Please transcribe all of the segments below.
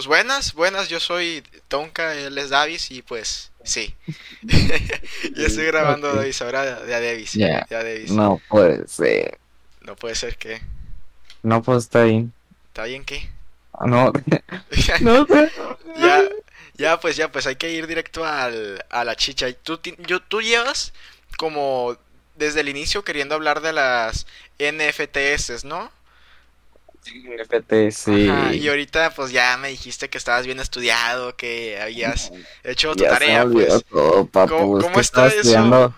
Pues buenas, buenas, yo soy Tonka, él es Davis y pues sí. yo estoy grabando Davis ahora de, a Davis. De a Davis. No puede ser. No puede ser que. No, pues está bien. ¿Está bien qué? No, no sé. ya, ya, pues ya, pues hay que ir directo al, a la chicha. Tú, yo, tú llevas como desde el inicio queriendo hablar de las NFTs, ¿no? GPT, sí. Ajá, y ahorita pues ya me dijiste que estabas bien estudiado, que habías hecho tu Ya se tarea, olvidó pues. todo, papu. ¿Cómo- Es cómo que está estaba eso? estudiando.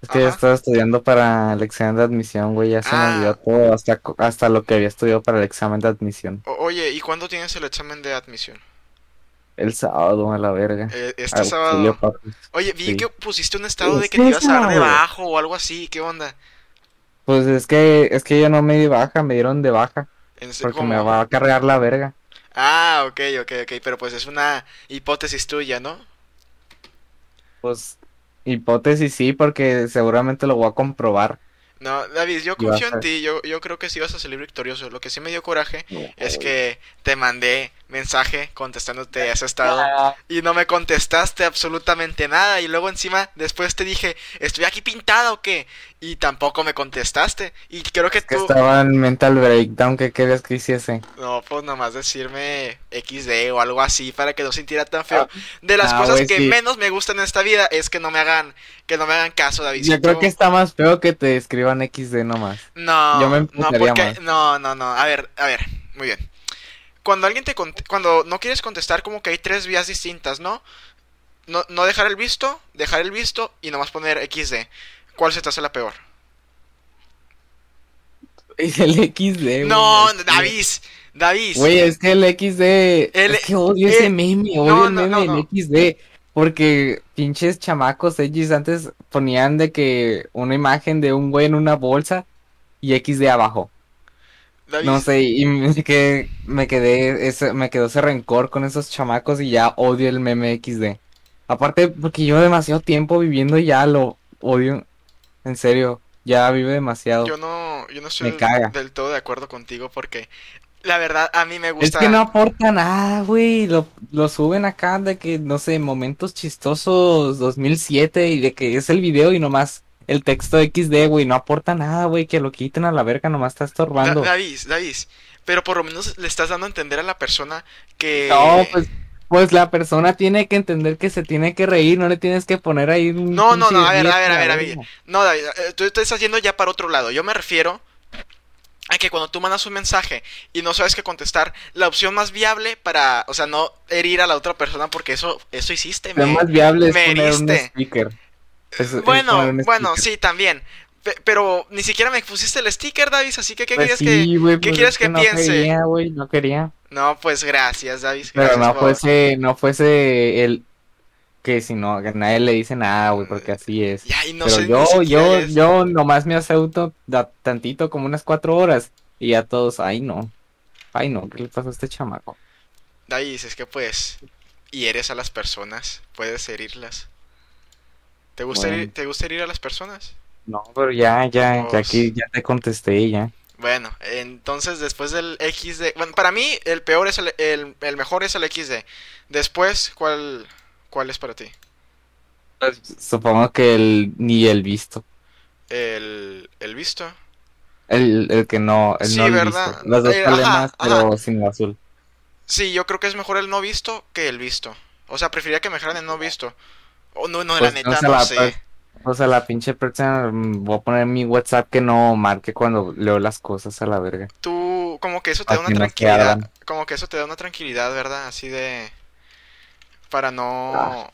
Es que yo Ajá. estaba estudiando para el examen de admisión, güey. Ya se Ah. me olvidó todo, hasta, hasta lo que había estudiado para el examen de admisión. O- oye, ¿y cuándo tienes el examen de admisión? El sábado, a la verga. Eh, este sábado. Oye, vi Sí. que pusiste un estado de que te ibas a dar de bajo o algo así, ¿qué onda? Pues es que, es que yo no me di baja, me dieron de baja. En Porque ¿cómo? me va a cargar la verga. Ah, ok, ok, ok, pero pues es una hipótesis tuya, ¿no? Pues, hipótesis sí, porque seguramente lo voy a comprobar. No, David, yo confío en ti, yo, yo creo que sí vas a salir victorioso. Lo que sí me dio coraje es que te mandé mensaje contestándote ese estado y no me contestaste absolutamente nada y luego encima después te dije, ¿estoy aquí pintada o qué? Y tampoco me contestaste y creo que Que tú... estaba en mental breakdown, ¿qué querías que hiciese? No, pues nomás decirme XD o algo así para que no sintiera tan feo. De las ah, cosas que sí. menos me gustan en esta vida es que no me hagan, que no me hagan caso, David. Yo creo que está más feo que te escriban XD nomás. No, Yo me no, porque, más. no, no, no. A ver, a ver, muy bien. Cuando alguien te cuando no quieres contestar, como que hay tres vías distintas, ¿no? No, no dejar el visto, dejar el visto y nomás poner XD. ¿Cuál se te hace la peor? Es el XD. No, el- David, David. Güey, es que el XD. El- es que odio ese meme, odio no, el meme no, no. XD. Porque pinches chamacos X antes ponían de que una imagen de un güey en una bolsa y XD abajo. David, No sé, y me quedé, me quedé, ese, me quedó ese rencor con esos chamacos y ya odio el meme XD. Aparte, porque llevo demasiado tiempo viviendo y ya lo odio. En serio, ya vive demasiado. Yo no, yo no estoy Me caga. del todo de acuerdo contigo porque la verdad a mí me Es gusta. que no aporta nada, güey. Lo, lo suben acá de que, no sé, momentos chistosos 2007 y de que es el video y nomás el texto XD, güey. No aporta nada, güey. Que lo quiten a la verga, nomás está Da- estorbando. David, David, pero por lo menos le estás dando a entender a la persona que No, pues, pues la persona tiene que entender que se tiene que reír, no le tienes que poner ahí un No, no, no, a ver, a ver, a ver, a ver. No, David, eh, tú estás yendo ya para otro lado. Yo me refiero a que cuando tú mandas un mensaje y no sabes qué contestar, la opción más viable para, o sea, no herir a la otra persona porque eso, eso hiciste, me- más viable es me poner un heriste. sticker. Es- Bueno, bueno, sí, también. Pe- Pero ni siquiera me pusiste el sticker, David, así que ¿qué Pues quieres sí, que...? ¿qué pues quieres es que no piense? quería, güey, no quería. No, pues gracias, David. Pero no por- fuese, no fuese el que si no, que nadie le dice nada, güey, porque así es. Ya, y no Pero sé yo, yo, es- yo nomás me da- tantito, como unas cuatro horas, y ya todos, ay no, ay no, ¿qué le pasó a este chamaco? David, es que pues... Hieres a las personas, puedes herirlas. ¿Te gusta, Bueno. ¿Te gusta herir a las personas? No, pero ya, ya, ya Pues- aquí ya te contesté, ya. Bueno, entonces después del XD... Bueno, para mí el peor es el, el, el mejor es el XD. Después, ¿cuál, cuál es para ti? Pues, Supongo que el, ni el visto, El, el visto. el, el que no, el Sí, no ¿verdad? visto. Los dos Eh, problemas, ajá, pero ajá. sin el azul. Sí, yo creo que es mejor el no visto que el visto. O sea, preferiría que me dejaran el no visto. O no, no, la Pues, neta, no la- sé. O sea, la pinche persona, mm, voy a poner en mi WhatsApp que no marque cuando leo las cosas a la verga. Tú, como que eso te da una tranquilidad. Como que eso te da una tranquilidad, ¿verdad? Así de... Para no... Ah,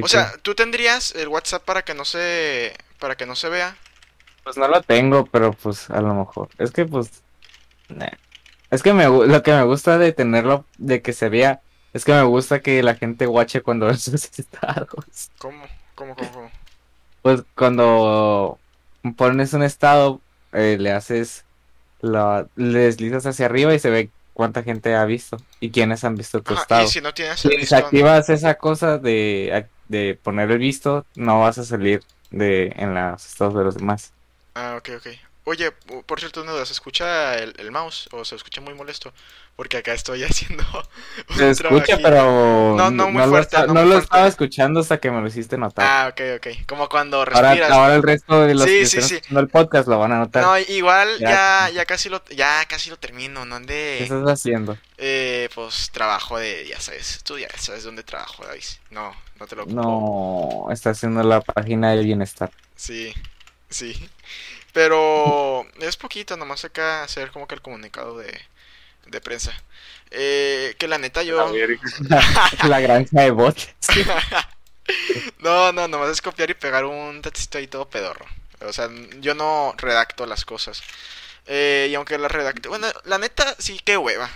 O sea, tú tendrías el WhatsApp para que no se... Para que no se vea. pues no lo tengo, pero pues a lo mejor. Es que pues, nah. es que me, lo que me gusta de tenerlo, de que se vea, es que me gusta que la gente watche cuando ve sus estados. ¿Cómo? ¿Cómo, cómo, cómo? Pues cuando pones un estado, eh, le haces, la, le deslizas hacia arriba y se ve cuánta gente ha visto y quiénes han visto tu Ajá, estado. y si no tienes desactivas esa cosa de, de poner el visto, no vas a salir de en los estados de los demás. Ah, ok, ok. Oye, por cierto, ¿no se escucha el, el mouse o se escucha muy molesto? Porque acá estoy haciendo. un Se escucha, pero. No, no muy fuerte. Lo, no, lo estaba escuchando hasta que me lo hiciste notar. Ah, ok, ok. Como cuando respiras. Ahora, el resto de los que están escuchando el podcast lo van a notar. No, igual ya, ya, casi lo ya casi lo termino, ¿no? De... ¿Qué estás haciendo? Eh, pues trabajo de, ya sabes, tú ya sabes dónde trabajo, David. No, no te lo ocupo. No, está haciendo la página del bienestar. Sí, sí. Pero es poquito, nomás acá hacer como que el comunicado de de prensa. Eh, que la neta yo... La, granja de bots. no, no, nomás es copiar y pegar un texto ahí todo pedorro. O sea, yo no redacto las cosas. Eh, y aunque la redacte... Bueno, la neta sí, qué hueva.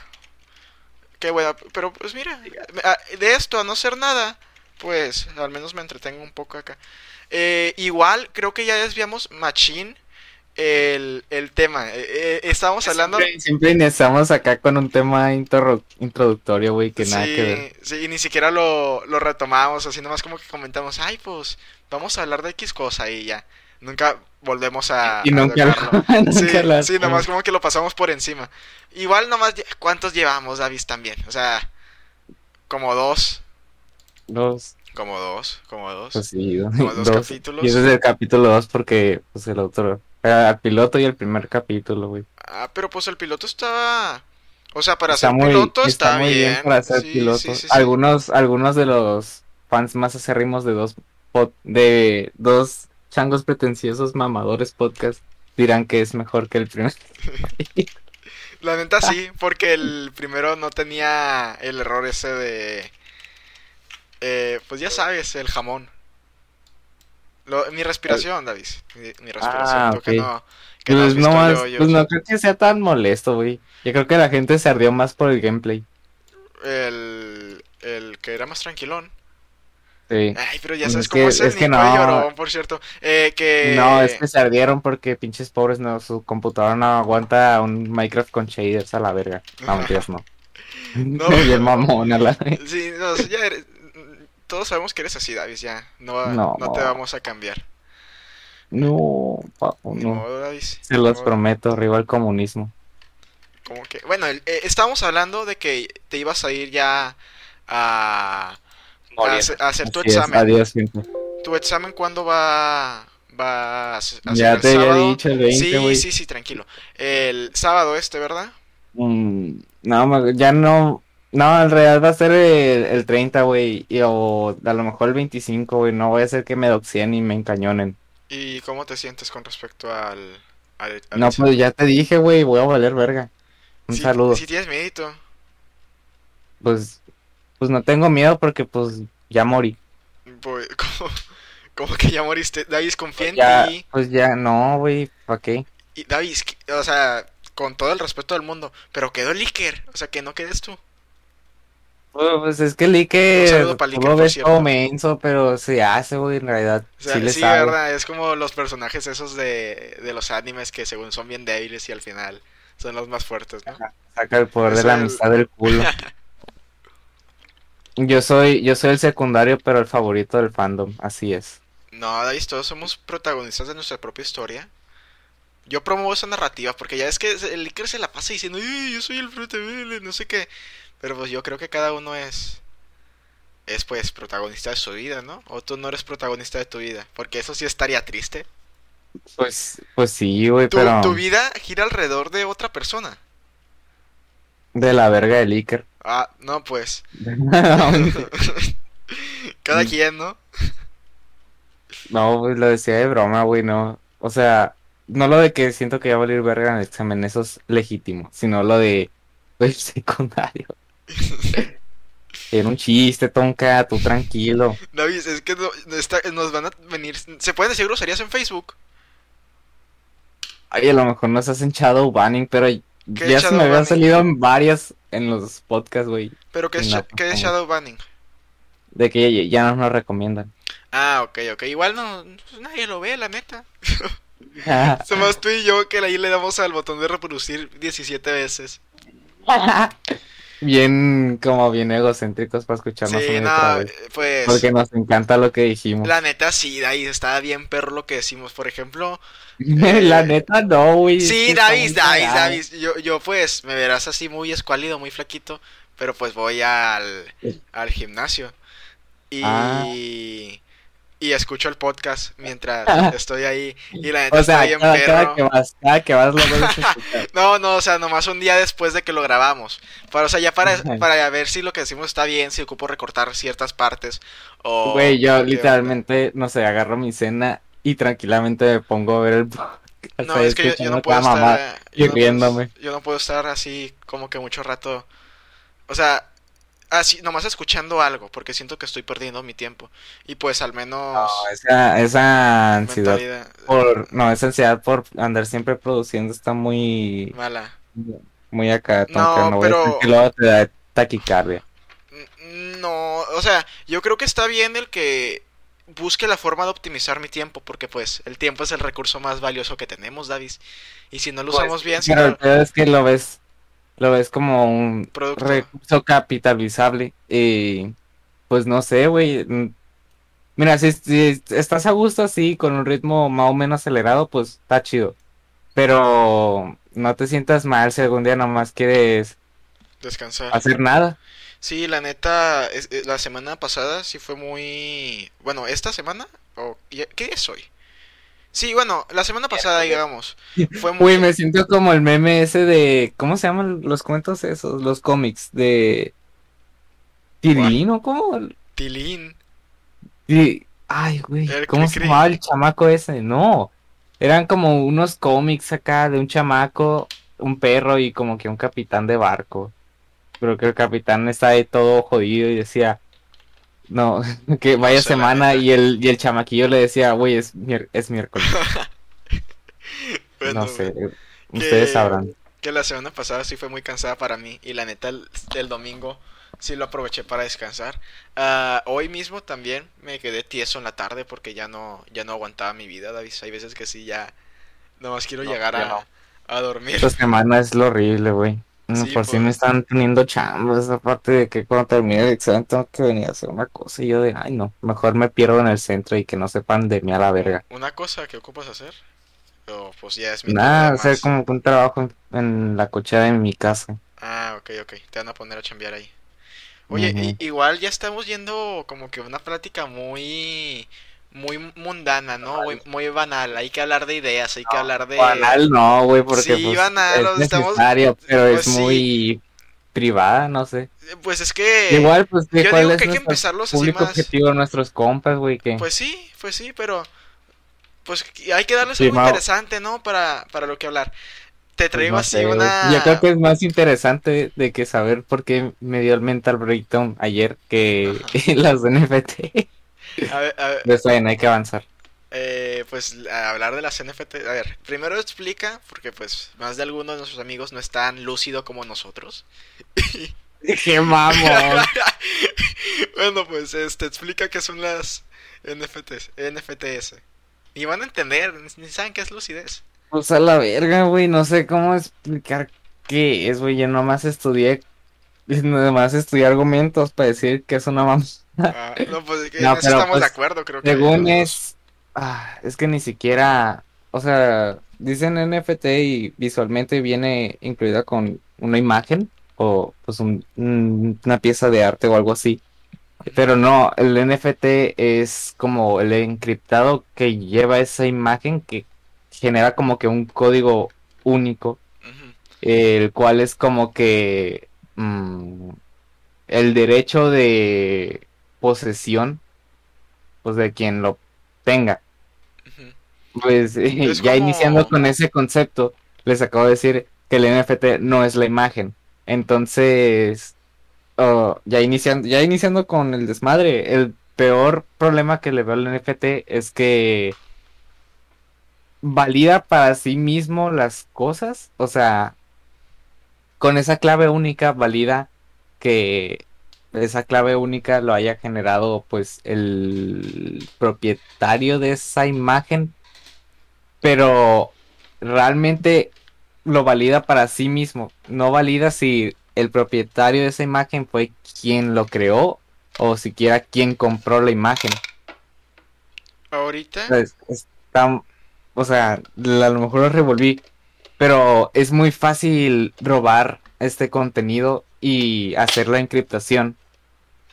Qué hueva. Pero pues mira, de esto a no ser nada, pues al menos me entretengo un poco acá. Eh, igual creo que ya desviamos Machine el, el tema. Eh, eh estábamos hablando. Siempre, iniciamos acá con un tema introductorio, güey, que nada que ver. Sí, y ni siquiera lo, lo retomamos, así nomás como que comentamos, ay, pues vamos a hablar de X cosa y ya. Nunca volvemos a. Y nunca, lo, sí, sí, nomás como que lo pasamos por encima. Igual nomás, ¿cuántos llevamos, David, también? O sea, como dos. Dos. Como dos, como dos. Pues sí, como dos, capítulos. Y ese es el capítulo dos porque, pues, el otro el piloto y el primer capítulo, güey. Ah, pero pues el piloto estaba... O sea, para ser piloto está, muy bien. para ser piloto. algunos, algunos de los fans más acérrimos de dos de dos changos pretenciosos mamadores podcast dirán que es mejor que el primer. La neta sí, porque el primero no tenía el error ese de... Eh, pues ya sabes, el jamón mi respiración, David. Mi, respiración. Ah, que no, que pues, no, más, pues no creo que sea tan molesto, güey. Yo creo que la gente se ardió más por el gameplay. El, el que era más tranquilón. Sí. Ay, pero ya sabes cómo es el es que no. por cierto. Eh, que... No, es que se ardieron porque pinches pobres, no, su computadora no aguanta un Minecraft con shaders a la verga. No, mentiras, no. no. y el mamón a la... Sí, no, ya eres, todos sabemos que eres así, David, ya. No, no. te vamos a cambiar. No, papo, no. Se los prometo, arriba el comunismo. Como que, bueno, eh, estábamos hablando de que te ibas a ir ya a, a, hacer tu examen. adiós, ¿Tu examen cuándo va, va a ser? Ya te había dicho el 20, Sí, sí, sí, tranquilo. El sábado este, ¿verdad? Mm, no, ya no, no, en realidad va a ser el, 30, güey. O a lo mejor el 25, güey. No voy a hacer que me doxien y me encañonen. ¿Y cómo te sientes con respecto al. no, pues ya te dije, güey. Voy a valer verga. Un saludo. Si tienes miedo. Pues. Pues no tengo miedo porque, pues, ya morí. Pues, ¿cómo, que ya moriste? David, confía en ti. Pues ya, no, güey. ¿Para qué? Y David, o sea, con todo el respeto del mundo, pero quedó el Iker. O sea, que no quedes tú. Pues es que Like lo ves como menso, pero se hace, güey, en realidad. sí, sí verdad, es como los personajes esos de, de los animes que según son bien débiles y al final son los más fuertes, ¿no? Saca el poder de la amistad del culo. yo soy, yo soy el secundario, pero el favorito del fandom, así es. No, David, todos somos protagonistas de nuestra propia historia. Yo promuevo esa narrativa, porque ya es que el Iker se la pasa diciendo, yo soy el protagonista, no sé qué. Pero pues yo creo que cada uno es es pues protagonista de su vida, ¿no? O tú no eres protagonista de tu vida, porque eso sí estaría triste. Pues pues sí, güey, pero tu vida gira alrededor de otra persona. De la verga de Iker. Ah, no, pues. Cada quien, ¿no? No, pues lo decía de broma, güey, no. O sea, no lo de que siento que va a valer verga en el examen, eso es legítimo, sino lo de, pues, secundario. Era un chiste, Tonka, tú tranquilo. David, es que nos van a venir. ¿Se pueden decir groserías en Facebook? Ay, a lo mejor nos hacen shadow banning, pero ya se me habían salido en varias en los podcasts, güey. ¿Pero qué es, shadow banning? De que ya, no nos recomiendan. Ah, ok, ok. Igual no, pues nadie lo ve, la neta. Somos tú y yo que ahí le damos al botón de reproducir 17 veces. bien, como bien egocéntricos para escucharnos Sí, y no, otra vez. pues. Porque nos encanta lo que dijimos. La neta sí, David, estaba bien perro lo que decimos. Por ejemplo, La neta no, güey. sí, David, David. David. Yo, yo pues me verás así muy escuálido, muy flaquito. Pero pues voy al, al gimnasio. Y. Ah. Y escucho el podcast mientras estoy ahí. Y la neta O sea, está bien cada, cada perro. que vas, cada que vas lo. No, no, o sea, nomás un día después de que lo grabamos. Para, o sea, ya para, para ver si lo que decimos está bien, si ocupo recortar ciertas partes. O. Güey, yo literalmente, no sé, agarro mi cena y tranquilamente me pongo a ver el podcast. No, es que yo, yo no puedo estar. y yo no puedo- yo no puedo estar así como que mucho rato. O sea, así, nomás escuchando algo, porque siento que estoy perdiendo mi tiempo. Y pues al menos. No, esa, esa ansiedad mentalidad por, no, esa ansiedad por andar siempre produciendo está muy, mala. muy acá, No, no, pero- decir que luego te da taquicardia. No, o sea, yo creo que está bien el que busque la forma de optimizar mi tiempo, porque pues el tiempo es el recurso más valioso que tenemos, Davis. Y si no lo usamos bien, si Pues, Pero no el peor es que lo ves, lo ves como un producto. recurso capitalizable y pues no sé, güey. mm, Mira, si, si estás a gusto así, con un ritmo más o menos acelerado, pues está chido. Pero no te sientas mal si algún día nomás quieres Descansar. hacer nada. Sí, la neta, es- eh, la semana pasada sí fue muy... Bueno, esta semana, o ¿qué día es hoy? Sí, bueno, la semana pasada, digamos, fue muy... Güey, me siento como el meme ese de, ¿cómo se llaman los cuentos esos? Los cómics de Tirilín o cómo? Tilín. Y, ay, güey, ¿cómo se llamaba el chamaco ese? No, eran como unos cómics acá de un chamaco, un perro y como que un capitán de barco. Creo que el capitán está ahí todo jodido y decía, no, que vaya sé, semana y el, y el chamaquillo le decía, güey, es, es miércoles. Bueno, No sé, ustedes sabrán. que la semana pasada sí fue muy cansada para mí y la neta el, el domingo sí lo aproveché para descansar. Ah, hoy mismo también me quedé tieso en la tarde porque ya no ya no aguantaba mi vida, David. Hay veces que sí ya nomás quiero No, llegar a, no. a dormir. Esta semana es lo horrible, güey. No, Sí, por si pues. me están teniendo chambas, aparte de que cuando termine el examen tengo que venir a hacer una cosa y yo de, ay no, mejor me pierdo en el centro y que no sepan de mí a la verga. Una cosa que ocupas hacer o pues ya es mi Nada, hacer como un trabajo en, la cochera de mi casa. Ah, ok, ok. Te van a poner a chambear ahí. Oye, i- igual ya estamos yendo como que una plática muy, muy mundana, ¿no? Muy, muy banal. Hay que hablar de ideas, hay que hablar de... Banal no, güey, porque Sí, pues, banal, es o sea, estamos- necesario, pero pues es sí. muy privada, no sé. Pues es que... Igual, pues, yo ¿cuál digo es que hay que empezarlos así público más... objetivo, nuestros compas, güey? que Pues sí, pues sí, pero... Pues hay que darles Sí, algo interesante, ¿no? Para, para lo que hablar. Te Pues, traigo no así sé, una... Yo creo que es más interesante de que saber por qué me dio el mental breakdown ayer que las NFT. A ver, a ver, Pero está bien, hay que avanzar. Eh, pues a hablar de las NFT. A ver, primero explica, porque pues más de algunos de nuestros amigos no es tan lúcido como nosotros. ¡Qué mamón! bueno, pues este explica qué son las NFTs, NFTs. Ni van a entender, ni saben qué es lucidez. Pues a la verga, güey, no sé cómo explicar qué es, güey. Yo nomás estudié, nomás estudié argumentos para decir que es una mamá. Ah, no, pues que No, en eso pero, estamos de pues, acuerdo, creo que. Según es, ah, es que ni siquiera, o sea, dicen NFT y visualmente viene incluida con una imagen o pues un- un- una pieza de arte o algo así. Pero no, el NFT es como el encriptado que lleva esa imagen que genera como que un código único, el cual es como que mm, el derecho de posesión, pues de quien lo tenga. Pues Es ya como- iniciando con ese concepto, les acabo de decir que el NFT no es la imagen. Entonces, oh, ya iniciando, ya iniciando con el desmadre, el peor problema que le veo al NFT es que valida para sí mismo las cosas, o sea, con esa clave única valida que esa clave única lo haya generado pues el propietario de esa imagen, pero realmente lo valida para sí mismo, no valida si el propietario de esa imagen fue quien lo creó o siquiera quien compró la imagen. Ahorita. o sea, a lo mejor lo revolví, pero es muy fácil robar este contenido y hacer la encriptación.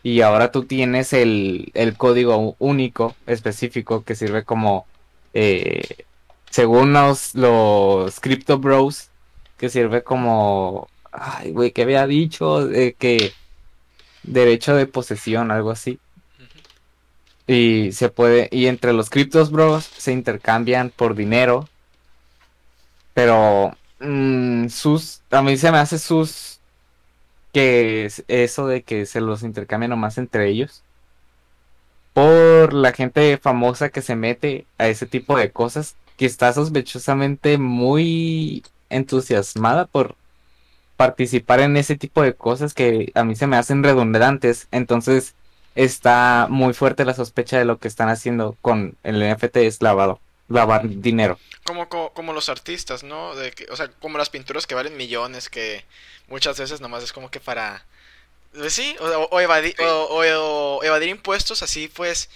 Y ahora tú tienes el, código único específico que sirve como, eh, según los, los Crypto Bros, que sirve como, ay, güey, que había dicho de que derecho de posesión, algo así. Y se puede, y entre los Cryptos Bros se intercambian por dinero. Pero mm, sus, a mí se me hace sus que es eso de que se los intercambian nomás entre ellos. Por la gente famosa que se mete a ese tipo de cosas, que está sospechosamente muy entusiasmada por participar en ese tipo de cosas que a mí se me hacen redundantes. Entonces está muy fuerte la sospecha de lo que están haciendo con el NFT es lavado, lavar dinero. Como, como, los artistas, ¿no? De que, o sea, como las pinturas que valen millones, que muchas veces nomás es como que para... Pues sí, o, evadir, o, evadir impuestos así pues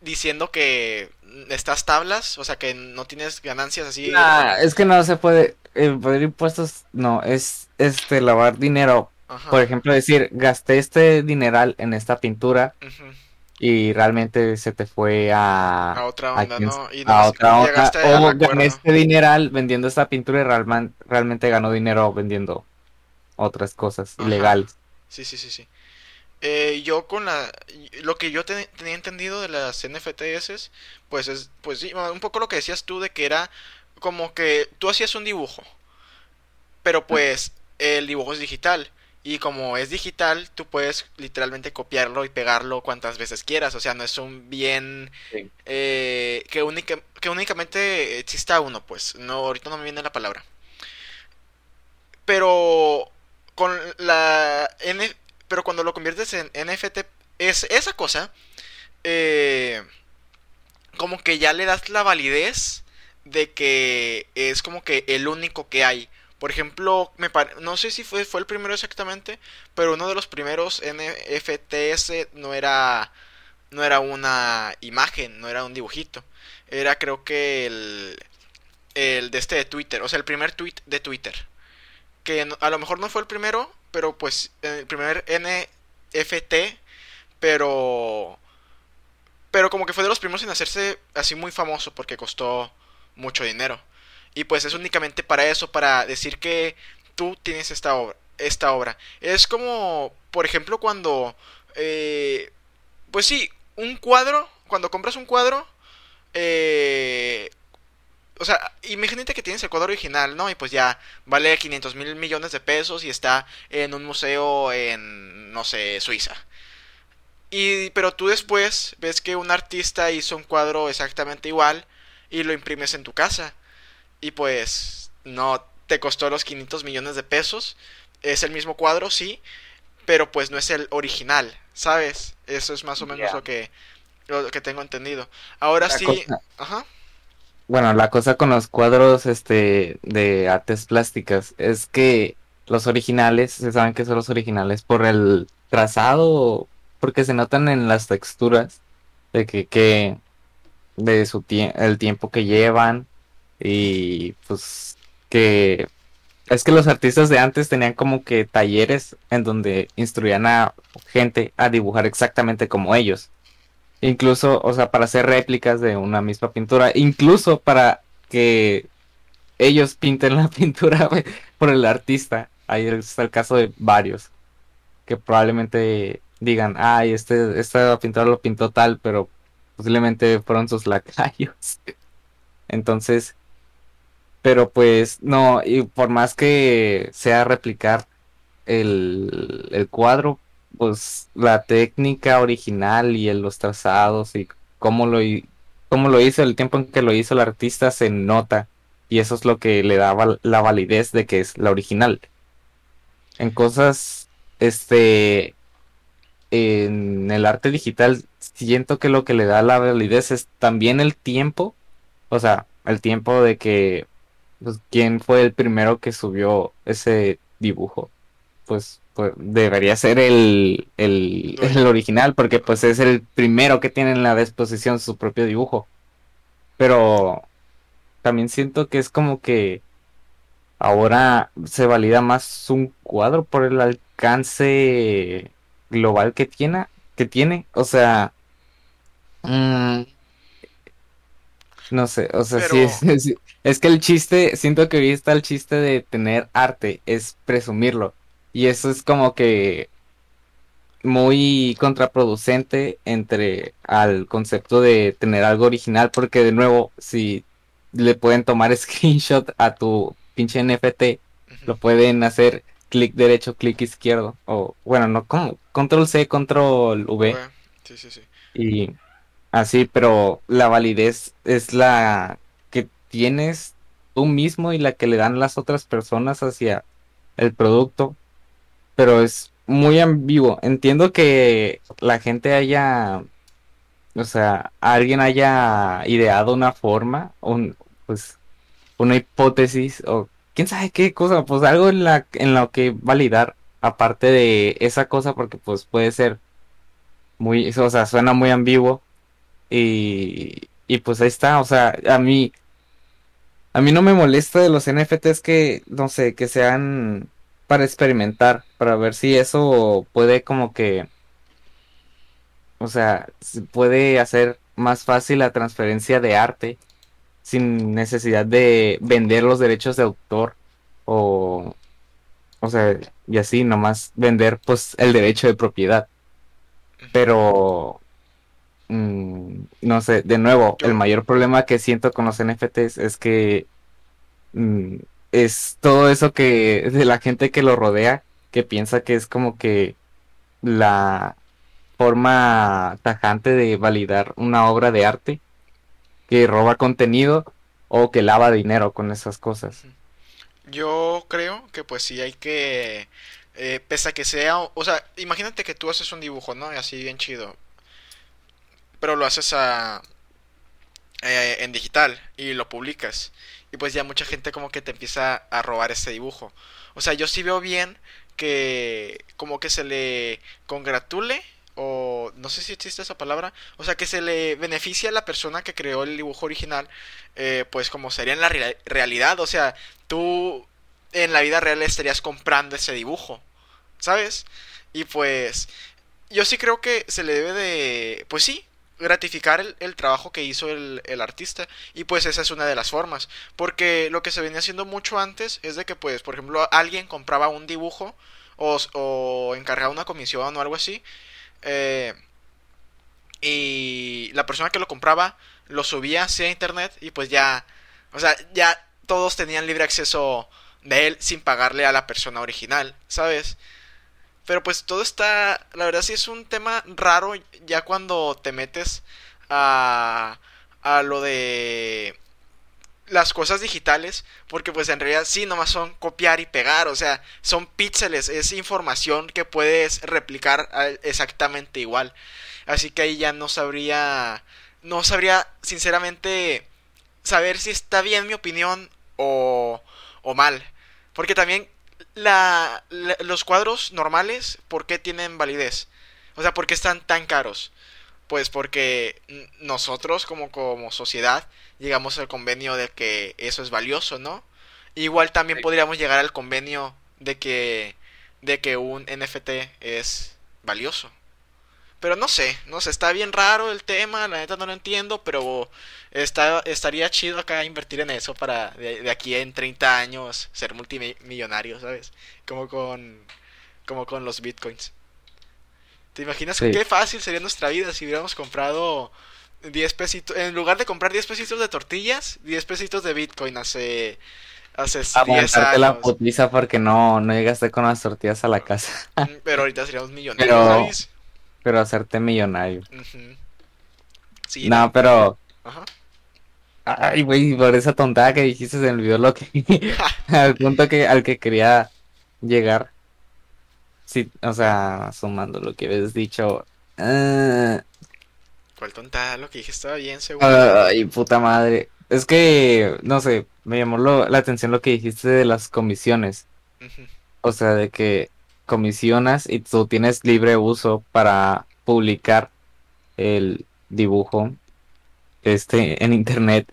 diciendo que estas tablas, o sea que no tienes ganancias así. Ah, es que no se puede evadir impuestos, no, es este lavar dinero. Por ejemplo, decir, gasté este dineral en esta pintura y realmente se te fue a, a otra onda, ¿no? Y a otra onda. O gané este dineral vendiendo esta pintura y realmente, realmente ganó dinero vendiendo otras cosas ilegales. Sí, sí, sí, sí. Eh, yo con la lo que yo tenía entendido de las NFTs pues es pues sí un poco lo que decías tú de que era como que tú hacías un dibujo pero pues el dibujo es digital y como es digital, tú puedes literalmente copiarlo y pegarlo cuantas veces quieras. O sea, no es un bien eh, que, única, que únicamente exista uno, pues. No, ahorita no me viene la palabra. Pero con la N, pero cuando lo conviertes en NFT, es esa cosa, eh, como que ya le das la validez de que es como que el único que hay. Por ejemplo, me no sé si fue, fue el primero exactamente, pero uno de los primeros NFTs no era, no era una imagen, no era un dibujito. Era creo que el, el de este de Twitter, o sea, el primer tweet de Twitter. Que a lo mejor no fue el primero, pero pues el primer NFT, pero... Pero como que fue de los primeros en hacerse así muy famoso porque costó mucho dinero. Y pues es únicamente para eso, para decir que tú tienes esta obra. Esta obra. Es como, por ejemplo, cuando... Eh, pues sí, un cuadro, cuando compras un cuadro, eh, o sea, imagínate que tienes el cuadro original, ¿no? Y pues ya vale 500 mil millones de pesos y está en un museo en, no sé, Suiza. Y, pero tú después ves que un artista hizo un cuadro exactamente igual y lo imprimes en tu casa y pues no te costó los 500 millones de pesos. Es el mismo cuadro, sí, pero pues no es el original, ¿sabes? Eso es más o menos lo que lo que tengo entendido. Ahora sí, ajá. Bueno, la cosa con los cuadros este de artes plásticas es que los originales, se saben que son los originales por el trazado, porque se notan en las texturas de que, que de su el tiempo que llevan y pues que es que los artistas de antes tenían como que talleres en donde instruían a gente a dibujar exactamente como ellos. Incluso, o sea, para hacer réplicas de una misma pintura, incluso para que ellos pinten la pintura por el artista. Ahí está el caso de varios que probablemente digan, ay, este, esta pintura lo pintó tal, pero posiblemente fueron sus lacayos. Entonces, pero pues no, y por más que sea replicar el, el cuadro, pues la técnica original y los trazados y cómo lo, cómo lo hizo, el tiempo en que lo hizo el artista se nota. Y eso es lo que le da la validez de que es la original. En cosas, este, en el arte digital, siento que lo que le da la validez es también el tiempo. O sea, el tiempo de que pues, quién fue el primero que subió ese dibujo. pues, pues debería ser el, el, el, original, porque pues es el primero que tiene en la disposición su propio dibujo. Pero también siento que es como que ahora se valida más un cuadro por el alcance global que tiene, que tiene. O sea, mmm, no sé, o sea, sí, es, es, que el chiste, siento que hoy está el chiste de tener arte, es presumirlo. Y eso es como que muy contraproducente entre al concepto de tener algo original, porque de nuevo, si le pueden tomar screenshot a tu pinche NFT, lo pueden hacer clic derecho, clic izquierdo, o bueno, no, como control C, control V. Sí, sí, sí. Y así, pero la validez es la tienes tú mismo y la que le dan las otras personas hacia el producto, pero es muy ambiguo. Entiendo que la gente haya, o sea, alguien haya ideado una forma, un, pues, una hipótesis o quién sabe qué cosa, pues algo en la en lo que validar aparte de esa cosa porque pues puede ser muy, o sea, suena muy ambiguo y, y pues ahí está, o sea, a mí, a mí no me molesta de los NFTs que, no sé, que sean para experimentar, para ver si eso puede como que, o sea, puede hacer más fácil la transferencia de arte sin necesidad de vender los derechos de autor o, o sea, y así nomás vender pues el derecho de propiedad. Pero Mm, no sé, de nuevo, el mayor problema que siento con los NFTs es que mm, es todo eso que de la gente que lo rodea, que piensa que es como que la forma tajante de validar una obra de arte, que roba contenido o que lava dinero con esas cosas. Yo creo que pues sí hay que, eh, pese a que sea, o sea, imagínate que tú haces un dibujo, ¿no? Y así bien chido pero lo haces a, eh, en digital y lo publicas. Y pues ya mucha gente como que te empieza a robar ese dibujo. O sea, yo sí veo bien que como que se le congratule o no sé si existe esa palabra, o sea, que se le beneficia a la persona que creó el dibujo original, eh, pues como sería en la realidad, o sea, tú en la vida real estarías comprando ese dibujo, ¿sabes? Y pues yo sí creo que se le debe de, pues sí, gratificar el, trabajo que hizo el, artista. Y pues esa es una de las formas. Porque lo que se venía haciendo mucho antes es de que pues por ejemplo alguien compraba un dibujo o, o encargaba una comisión o algo así eh, y la persona que lo compraba lo subía hacia internet y pues ya o sea ya todos tenían libre acceso de él sin pagarle a la persona original sabes pero pues todo está, la verdad sí es un tema raro ya cuando te metes a, a lo de las cosas digitales, porque pues en realidad sí, nomás son copiar y pegar, o sea, son píxeles, es información que puedes replicar exactamente igual. Así que ahí ya no sabría, no sabría sinceramente saber si está bien mi opinión o, o mal. Porque también la, los cuadros normales, ¿por qué tienen validez? O sea, ¿por qué están tan caros? Pues porque nosotros como, como sociedad llegamos al convenio de que eso es valioso, ¿no? Igual también podríamos llegar al convenio de que, de que un NFT es valioso. Pero no sé, no sé, está bien raro el tema, la neta no lo entiendo, pero está, estaría chido acá invertir en eso para de, aquí en 30 años ser multimillonario, ¿sabes? Como con, como con los bitcoins. ¿Te imaginas qué fácil sería nuestra vida si hubiéramos comprado 10 pesitos, en lugar de comprar 10 pesitos de tortillas, 10 pesitos de bitcoin hace... Hace 10 años. la putiza porque no, no llegaste con las tortillas a la casa. Mm, pero ahorita seríamos millonarios, ¿sabes? Pero hacerte millonario. no, pero. Ajá. Ay, güey, por esa tontada que dijiste se me olvidó lo que. al punto que, al que quería llegar. Sí, o sea, sumando lo que habías dicho. Uh... ¿Cuál tontada? Lo que dije estaba bien, seguro. Ay, puta madre. Es que, no sé, me llamó la atención lo que dijiste de las comisiones. O sea, de que comisionas y tú tienes libre uso para publicar el dibujo este en internet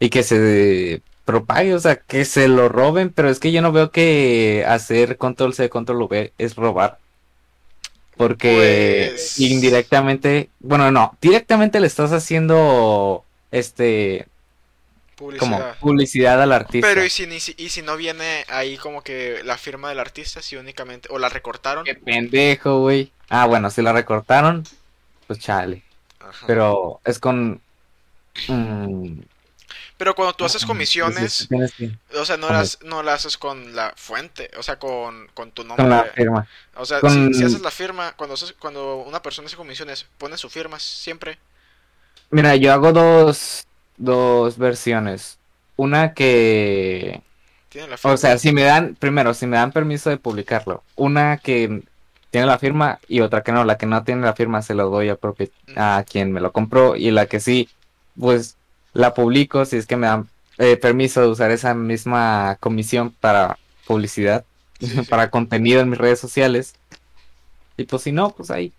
y que se propague, o sea, que se lo roben, pero es que yo no veo que hacer control C, control V es robar. Porque Pues- indirectamente, bueno, no, directamente le estás haciendo este como Publicidad. publicidad al artista. Pero ¿y si, y si no viene ahí como que la firma del artista, si únicamente, o la recortaron. Qué pendejo, güey. Ah, bueno, si la recortaron, pues chale. Ajá. Pero es con mm, Pero cuando tú haces mm, comisiones, que- o sea, no las, no las haces con la fuente, o sea, con, con tu nombre. con la firma. O sea, con- si, si haces la firma, cuando, haces- cuando una persona hace comisiones, pone su firma siempre. Mira, yo hago dos, dos versiones. Una que, Tiene la firma. o sea, si me dan, primero, si me dan permiso de publicarlo. Una que tiene la firma y otra que no. La que no tiene la firma se lo doy a, propi- a quien me lo compró. Y la que sí, pues la publico si es que me dan eh, permiso de usar esa misma comisión para publicidad, Sí, sí. para contenido en mis redes sociales. Y pues si no, pues ahí,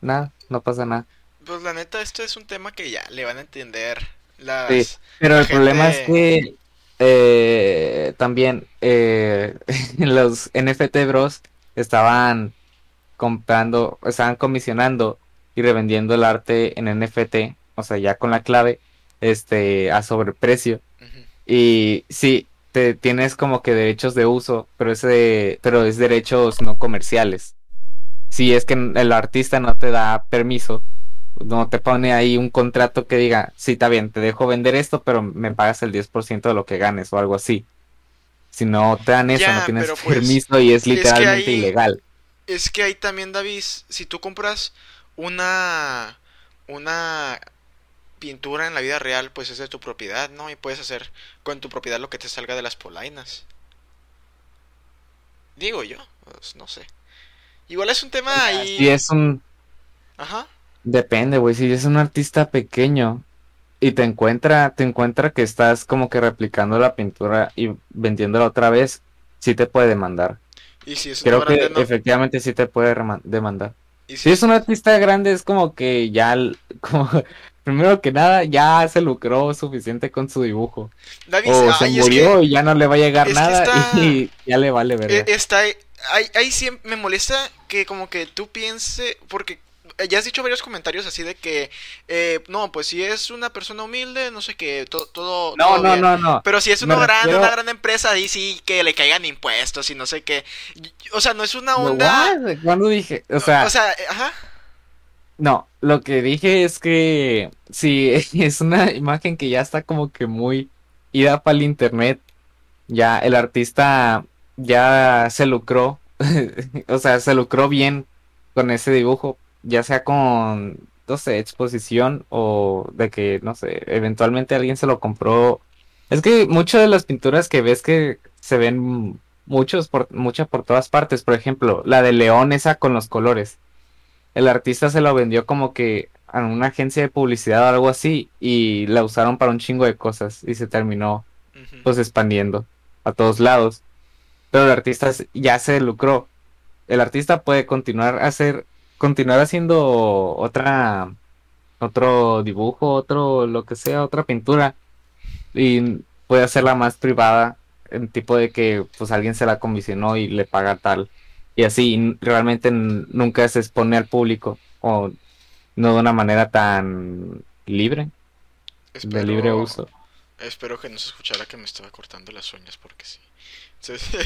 nada, no pasa nada. Pues la neta, esto es un tema que ya le van a entender las... Sí. Pero La el problema es que eh, también eh, los NFT Bros estaban comprando, estaban comisionando y revendiendo el arte en NFT, o sea, ya con la clave, este, a sobreprecio. Y sí, te tienes como que derechos de uso, pero ese, pero es derechos no comerciales. Si es que el artista no te da permiso, no te pone ahí un contrato que diga, sí, está bien, te dejo vender esto, pero me pagas el 10% de lo que ganes o algo así. Si no te dan eso, Ya, no tienes pues, permiso y es que literalmente ahí- ilegal. Es que ahí también, David, si tú compras una una pintura en la vida real, pues es de tu propiedad, ¿no? Y puedes hacer con tu propiedad lo que te salga de las polainas. Digo yo, pues, no sé. Igual es un tema ahí. Es un, Ajá. Depende, güey, si es un artista pequeño y te encuentra, te encuentra que estás como que replicando la pintura y vendiéndola otra vez, sí te puede demandar. Y si es Creo que no. efectivamente sí te puede demandar. Y Si es un artista grande es como que ya, como, primero que nada, ya se lucró suficiente con su dibujo. David, O se ay, es murió que y ya no le va a llegar nada está- y ya le vale eh, verga. está ahí, ahí siempre me molesta que como que tú piense porque ya has dicho varios comentarios así de que eh, no, pues si es una persona humilde, no sé qué, to- todo No, todo no, no, no. Pero si es una gran, refiero- una gran empresa, ahí sí que le caigan impuestos y no sé qué. O sea, no es una No, onda. what? ¿Cuándo dije? O sea, o sea, eh, ajá. No, lo que dije es que si es una imagen que ya está como que muy ida para el internet, ya el artista ya se lucró, o sea, se lucró bien con ese dibujo, ya sea con, no sé, exposición o de que, no sé, eventualmente alguien se lo compró. Es que muchas de las pinturas que ves que se ven muchos por, muchas por todas partes, por ejemplo, la de León esa con los colores el artista se lo vendió como que a una agencia de publicidad o algo así y la usaron para un chingo de cosas y se terminó pues expandiendo a todos lados. Pero el artista ya se lucró. El artista puede continuar a hacer continuar haciendo otra otro dibujo, otro lo que sea, otra pintura y puede hacerla más privada en tipo de que pues alguien se la comisionó y le paga tal y así realmente nunca se expone al público o no de una manera tan libre, de libre uso. Espero que no se escuchara que me estaba cortando las uñas porque sí. Se, se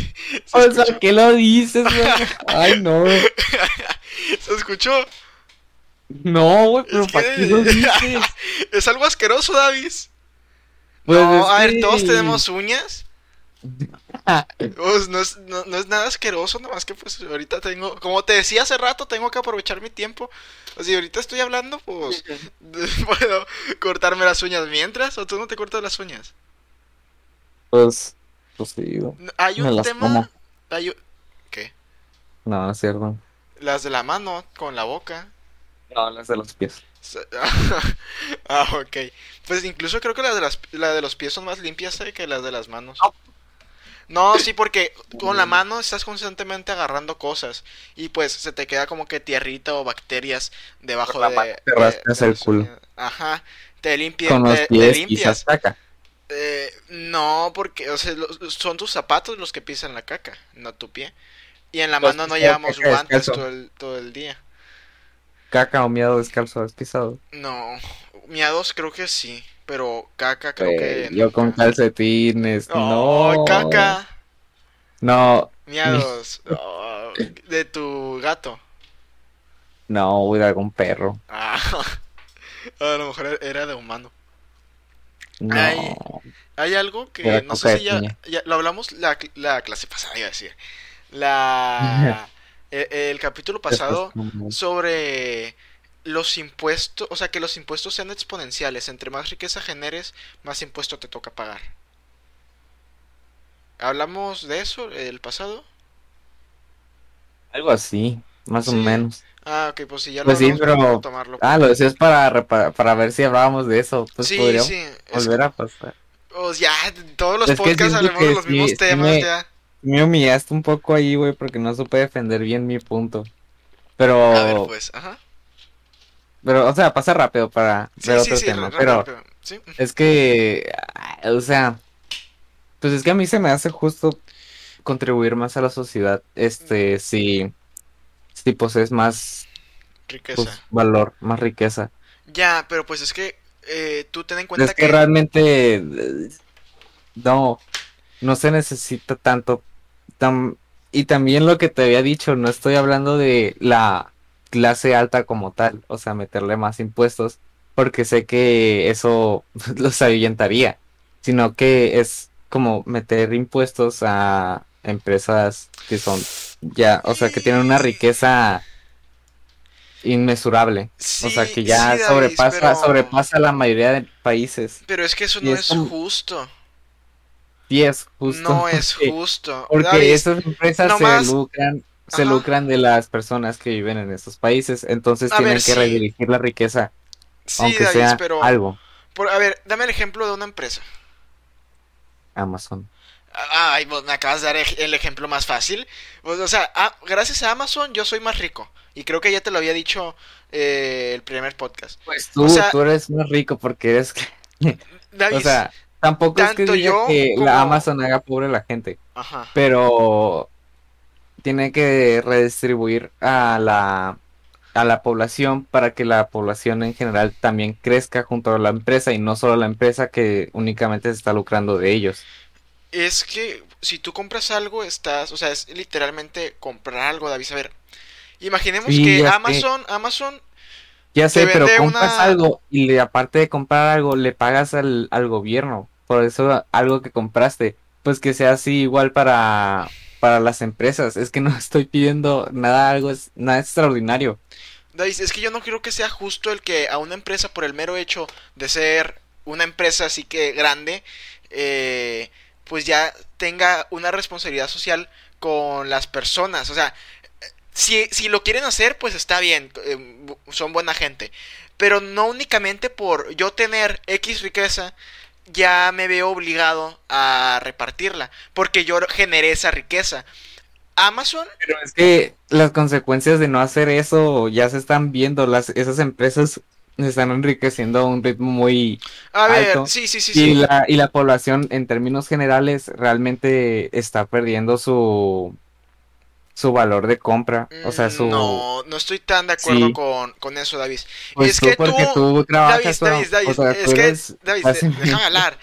O escuchó. sea, ¿qué lo dices, güey? Ay, no. ¿Se escuchó? No, güey, pero Es ¿para que- qué lo dices? Es algo asqueroso, Davis. Pues no, a ver, todos tenemos uñas. Pues, no, es, no, no es nada asqueroso, nomás que pues ahorita tengo, como te decía hace rato, tengo que aprovechar mi tiempo. O sea, ahorita estoy hablando, pues puedo cortarme las uñas mientras, o tú no te cortas las uñas. Pues, pues sí, güey. Hay un tema, como. hay un- ¿qué? No, no es cierto. Las de la mano con la boca. No, las de los pies. Ah, ok. Pues incluso creo que las de, las, la de los pies son más limpias eh, que las de las manos. No, sí, porque con la mano estás constantemente agarrando cosas y pues se te queda como que tierrita o bacterias debajo la de, te rascas de el culo. Ajá, te limpias, Con los te, te pies limpias. quizás caca. Eh, no, porque o sea, los- son tus zapatos los que pisan la caca, no tu pie. Y en la mano no llevamos guantes todo el, todo el día. Caca o miedo descalzo has pisado. No, miados creo que sí, pero caca creo Güey, que yo con calcetines. Oh, no. caca, No, miados. Oh, de tu gato. no, de algún perro. Ah, a lo mejor era de humano. No. Ay, Hay algo que no sé si ya, lo hablamos la, la clase pasada, iba a decir. La el, el capítulo pasado sobre los impuestos, o sea, que los impuestos sean exponenciales. Entre más riqueza generes, más impuesto te toca pagar. ¿Hablamos de eso el pasado? Algo así, más o menos. Ah, ok, pues si ya lo Pues sí, pero- tomarlo. Ah, lo decías para, para ver si hablábamos de eso. Pues sí, podríamos sí. es- volver a pasar. pues ya, todos los Es podcasts hablamos de los sí- mismos sí temas me- ya. Me humillaste un poco ahí, güey, porque no supe defender bien mi punto. Pero, A ver, pues, ajá. pero, o sea, pasa rápido para Sí, ver sí, otro sí, tema. pero sí. es que, ah, o sea, pues es que a mí se me hace justo contribuir más a la sociedad, este, si, si posees más, Riqueza. pues, valor, más riqueza. Ya, pero pues es que eh, tú ten en cuenta Es que realmente eh, no, no se necesita tanto. Tam- y también lo que te había dicho, no estoy hablando de la clase alta como tal, o sea, meterle más impuestos, porque sé que eso los ahuyentaría, sino que es como meter impuestos a empresas que son ya, o sea, que tienen una riqueza inmesurable, o sea, que ya sí, David, sobrepasa, pero- sobrepasa la mayoría de países. Pero es que eso no es justo. Sí, es justo. No es justo. Porque esas empresas nomás- se lucran, se Ajá. lucran de las personas que viven en esos países, entonces A tienen ver, que sí. redirigir la riqueza, sí, aunque David, sea pero algo. por- a ver, dame el ejemplo de una empresa. Amazon. Ay, vos me acabas de dar el ejemplo más fácil. Pues, o sea, ah, gracias a Amazon yo soy más rico. Y creo que ya te lo había dicho eh, el primer podcast. Pues tú, O sea- tú eres más rico porque eres, David, o sea, tampoco es que diga yo que como- la Amazon haga pobre a la gente, ajá. pero tiene que redistribuir a la a la población para que la población en general también crezca junto a la empresa y no solo la empresa que únicamente se está lucrando de ellos. Es que si tú compras algo, estás, o sea, es literalmente comprar algo, David. A ver, imaginemos Sí, que ya sé. Amazon, Amazon, Ya sé, pero compras una- algo y le, aparte de comprar algo, le pagas al, al gobierno. Por eso algo que compraste, pues que sea así igual para, para las empresas. Es que no estoy pidiendo nada, algo es, nada extraordinario. David, es que yo no creo que sea justo el que a una empresa, por el mero hecho de ser una empresa así que grande, eh, pues ya tenga una responsabilidad social con las personas. O sea, si, si lo quieren hacer, pues está bien, bu- son buena gente. Pero no únicamente por yo tener X riqueza, ya me veo obligado a repartirla, porque yo generé esa riqueza. Amazon Pero es que las consecuencias de no hacer eso ya se están viendo. Las, esas empresas se están enriqueciendo a un ritmo muy A ver, Alto. sí, sí, sí, Y la, y la población, en términos generales, realmente está perdiendo su, su valor de compra. O sea, su... Mm, No, no estoy tan de acuerdo con, con eso, David. Pues es tú, que porque tú- tú trabajas... David, David, David, o sea, es tú que, David, déjame hablar.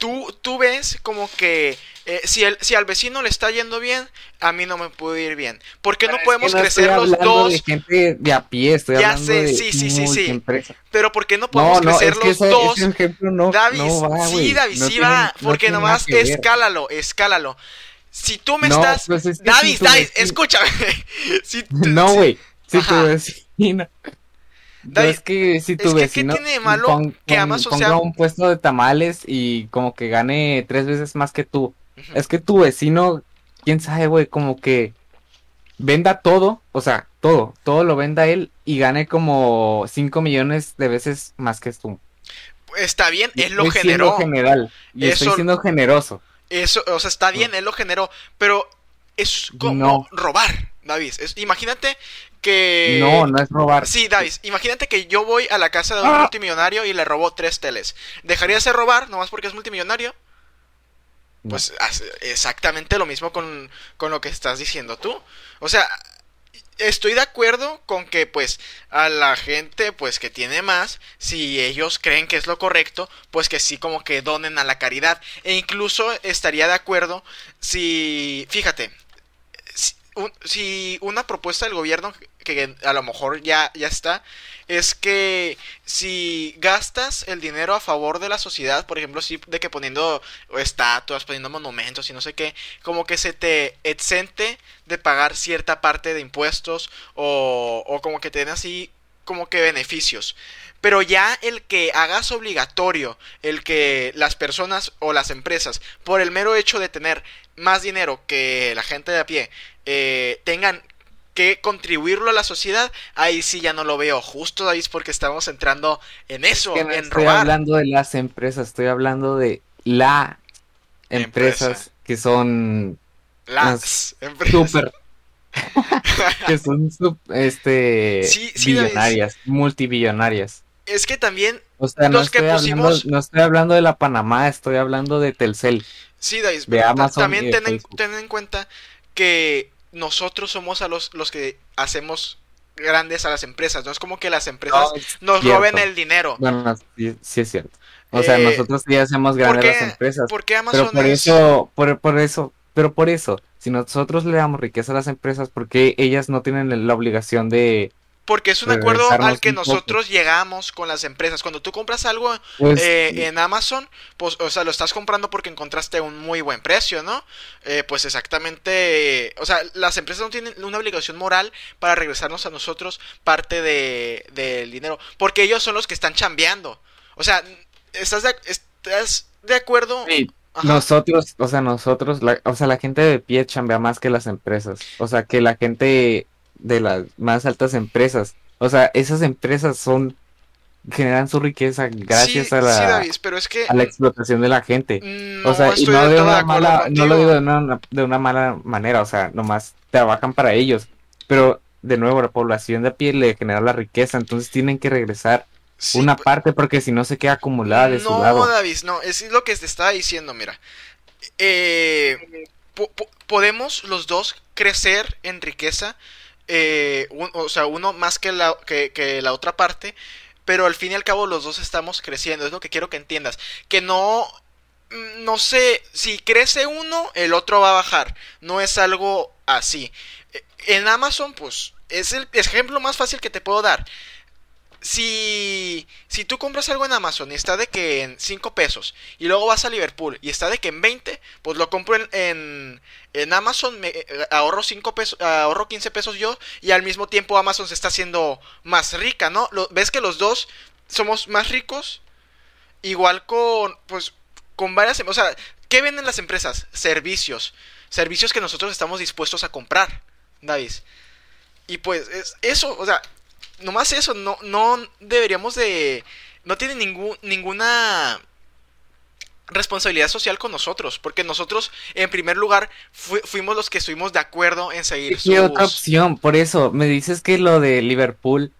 Tú, tú ves como que eh, si, el, si al vecino le está yendo bien, a mí no me puede ir bien. ¿Por qué Pero no podemos no crecer estoy los dos? de gente de a pie, estoy Ya hablando sé, de sí, sí, sí, sí. Pero ¿por qué no No, podemos no, crecer es que los ese, dos? ese ejemplo no, David, no va, sí, No sí tiene- va. no porque nomás escálalo, escálalo. Si tú me No, estás... pues es que David, si vecino- escúchame. Si tú- No, güey. Si tu Ajá. vecino. David, es que si tu que, ¿qué vecino tiene malo pon- que Amazon ponga sea- un puesto de tamales y como que gane tres veces más que tú. Es que tu vecino, quién sabe, güey, como que venda todo, o sea, todo, todo lo venda él y gane como 5 millones de veces más que tú. Está bien, él lo estoy generó. general y estoy Eso- siendo generoso. Eso, o sea, está bien, él lo generó, pero es como robar, David. imagínate que... No, no es robar. Sí, David, imagínate que yo voy a la casa de un ah. multimillonario y le robó tres teles. ¿Dejaría de ser robar nomás porque es multimillonario? Pues exactamente lo mismo con, con lo que estás diciendo tú. O sea, estoy de acuerdo con que pues a la gente pues que tiene más, si ellos creen que es lo correcto, pues que sí como que donen a la caridad. E incluso estaría de acuerdo si, fíjate, si, una propuesta del gobierno que a lo mejor ya, ya está, es que si gastas el dinero a favor de la sociedad, por ejemplo, sí, de que poniendo estatuas, poniendo monumentos y no sé qué, como que se te exente de pagar cierta parte de impuestos o, o como que te den así como que beneficios. Pero ya el que hagas obligatorio, el que las personas o las empresas, por el mero hecho de tener más dinero que la gente de a pie, eh, tengan que contribuirlo a la sociedad, ahí sí ya no lo veo justo, David, porque estamos entrando en eso, en estoy hablando de las empresas, estoy hablando de las empresas que son las empresas. Super, que son este sí, billonarias, multibillonarias. Es que también o sea, no estoy, hablando, no estoy hablando de la Panamá, estoy hablando de Telcel. Sí, David, de Amazon también ten en cuenta que nosotros somos a los, los que hacemos grandes a las empresas. No es como que las empresas nos roben el dinero. Bueno, sí, es cierto. O sea, eh, nosotros sí hacemos grandes a las empresas. pero por eso, por, por, eso, pero por eso, si nosotros le damos riqueza a las empresas, porque ellas no tienen la obligación de porque es un acuerdo al que nosotros llegamos con las empresas. Cuando tú compras algo pues, eh, en Amazon, pues, o sea, lo estás comprando porque encontraste un muy buen precio, ¿no? Eh, pues exactamente, o sea, las empresas no tienen una obligación moral para regresarnos a nosotros parte del de, dinero, porque ellos son los que están chambeando. O sea, ¿estás de, estás de acuerdo? Sí. Nosotros, o sea, nosotros, o sea, la gente de pie chambea más que las empresas. O sea, que la gente de las más altas empresas. O sea, esas empresas son generan su riqueza gracias a la pero es que a la explotación de la gente. o sea, y no de una mala, no lo digo de una, de una mala manera, o sea, nomás trabajan para ellos, pero de nuevo la población de a pie le genera la riqueza, entonces tienen que regresar una pues parte porque si no se queda acumulada de su lado. No, David, no, es lo que te estaba diciendo, mira. Eh, podemos los dos crecer en riqueza eh, o sea, uno más que la, que, la otra parte, pero al fin y al cabo los dos estamos creciendo, es lo que quiero que entiendas, que no, mm, no sé, si crece uno, el otro va a bajar, no es algo así. Eh, en Amazon, pues, es el ejemplo más fácil que te puedo dar si, si tú compras algo en Amazon y está de que en 5 pesos y luego vas a Liverpool y está de que en 20, pues lo compro en, en, Amazon, me, eh, ahorro 5 pesos, ahorro 15 pesos yo y al mismo tiempo Amazon se está haciendo más rica, ¿no? ¿Ves que los dos somos más ricos? Igual con, pues, con varias, o sea, ¿qué venden las empresas? Servicios, servicios que nosotros estamos dispuestos a comprar, David. Y pues es eso, o sea, nomás eso, no, no deberíamos de... No tiene ningún, ninguna responsabilidad social con nosotros, porque nosotros, en primer lugar, fuimos los que estuvimos de acuerdo en seguir ¿Qué otra opción? Por eso, me dices que lo de Liverpool,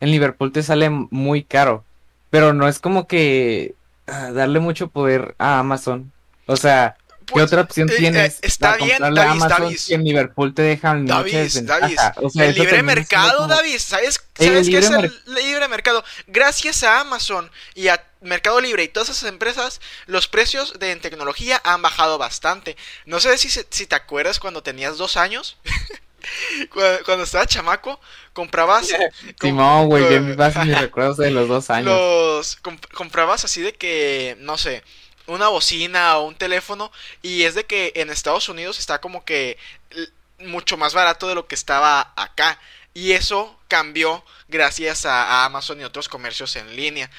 en Liverpool te sale muy caro, pero no es como que ah, darle mucho poder a Amazon. O sea, ¿Qué pues, otra opción eh, tienes? Eh, está bien, David, David. en Liverpool te dejan David, David. O sea, el libre mercado, David. ¿Sabes, ¿sabes qué es el libre mercado? Gracias a Amazon y a Mercado Libre y todas esas empresas, los precios de tecnología han bajado bastante. No sé si, si te acuerdas cuando tenías dos años. cuando, cuando, estaba chamaco, comprabas. Simón, güey, yo me mis recuerdos de los dos años. Los comprabas así de que, no sé, una bocina o un teléfono y es de que en Estados Unidos está como que mucho más barato de lo que estaba acá y eso cambió gracias a, Amazon y otros comercios en línea.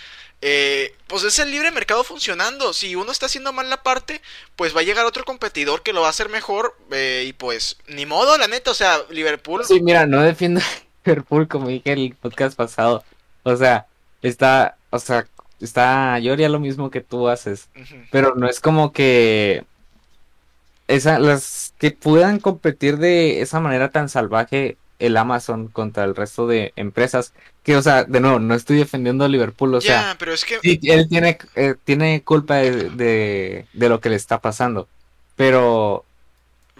Eh, pues es el libre mercado funcionando. Si uno está haciendo mal la parte, pues va a llegar otro competidor que lo va a hacer mejor. Eh, y pues, ni modo, la neta. O sea, Liverpool. Sí, mira, no defiendo Liverpool como dije en el podcast pasado. O sea, está, o sea, está, yo haría lo mismo que tú haces, pero no es como que esa, las que puedan competir de esa manera tan salvaje el Amazon contra el resto de empresas. Que, o sea, de nuevo, no estoy defendiendo a Liverpool, o sea, pero es que... sí, él tiene, eh, tiene culpa de, de, de lo que le está pasando. Pero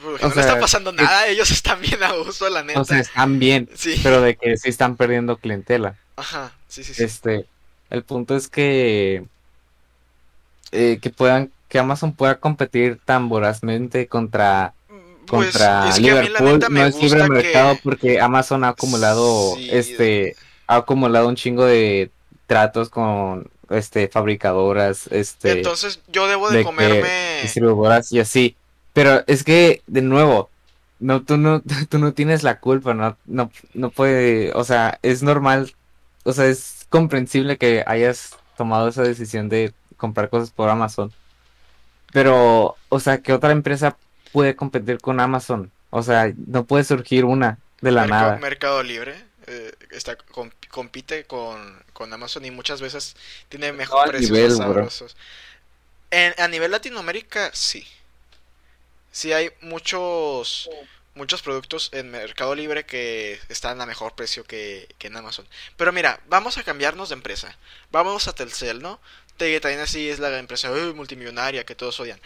Porque o no sea, está pasando nada, ellos están bien a gusto, la neta. O sea, están bien, sí. pero de que sí están perdiendo clientela. Ajá, sí, sí, sí. Este, el punto es que eh, que puedan, que Amazon pueda competir tan vorazmente contra Pues, contra es Liverpool no es libre mercado que... porque Amazon ha acumulado Sí. este ha acumulado un chingo de tratos con este fabricadoras, este Entonces yo debo de comerme... distribuidoras y así. Pero es que, de nuevo, no, tú no, tú no tienes la culpa, no, no, no puede, o sea, es normal, o sea, es comprensible que hayas tomado esa decisión de comprar cosas por Amazon. Pero, o sea, ¿qué otra empresa puede competir con Amazon? O sea, no puede surgir una de la nada. Mercado Libre eh, está, com- compite con, con Amazon y muchas veces tiene mejor al precios nivel, sabrosos. En- a nivel Latinoamérica, sí. Sí hay muchos muchos productos en Mercado Libre que están a mejor precio que, que en Amazon. Pero mira, vamos a cambiarnos de empresa. Vamos a Telcel, ¿no? Te- También es la empresa "Uy, multimillonaria que todos odian.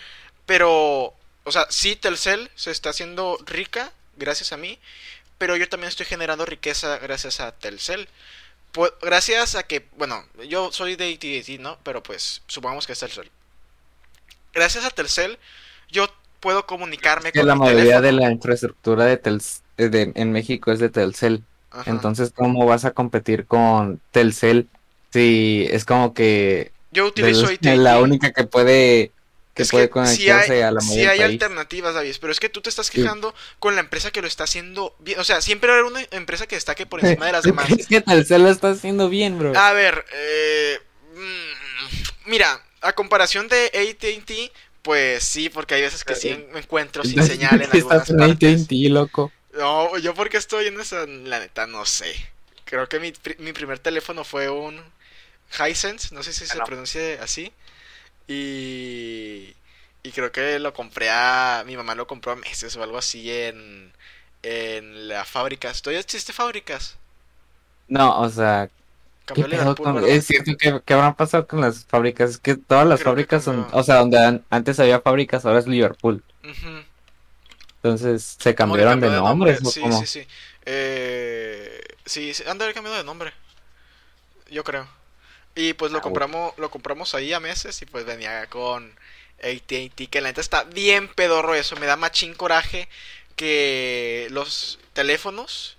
Pero, o sea, sí, Telcel se está haciendo rica gracias a mí, pero yo también estoy generando riqueza gracias a Telcel. Pu- gracias a que, bueno, yo soy de AT&T, ¿no? Pero pues, supongamos que es Telcel. Gracias a Telcel, yo puedo comunicarme Que con la mayoría de la infraestructura de Telc- eh, de- en México es de Telcel. Ajá. Entonces, ¿cómo vas a competir con Telcel si es como que yo utilizo AT&T. la única que puede que Es puede que conectarse sí hay, a la sí mayoría hay país. alternativas, David, pero es que tú te estás Sí. quejando con la empresa que lo está haciendo bien. O sea, siempre va a haber una empresa que destaque por encima de las ¿Tú demás. crees que Telcel lo está haciendo bien, bro? A ver, eh, mm, mira, a comparación de AT&T, pues sí, porque hay veces que sí me encuentro sin señal en ¿qué estás algunas en partes. AT&T, loco? No, yo porque estoy en esa, la neta, no sé. Creo que mi, mi primer teléfono fue un Hisense, no sé si se Bueno. pronuncia así. Y, y creo que lo compré a... Mi mamá lo compró a meses o algo así en, en la fábricas. ¿Todavía existe fábricas? No, o sea, ¿qué pedo con- es cierto que ¿qué habrá pasado con las fábricas? Es que todas las Creo que fábricas son, o sea, donde an- antes había fábricas, ahora es Liverpool. Entonces, ¿se que cambiaron de nombres o Sí, cómo? sí, sí. Eh, sí, sí, han de haber cambiado de nombre. Yo creo. Y pues lo Ah, compramos, lo compramos ahí a meses y pues venía con AT&T, que la neta está bien pedorro eso, me da machín coraje que los teléfonos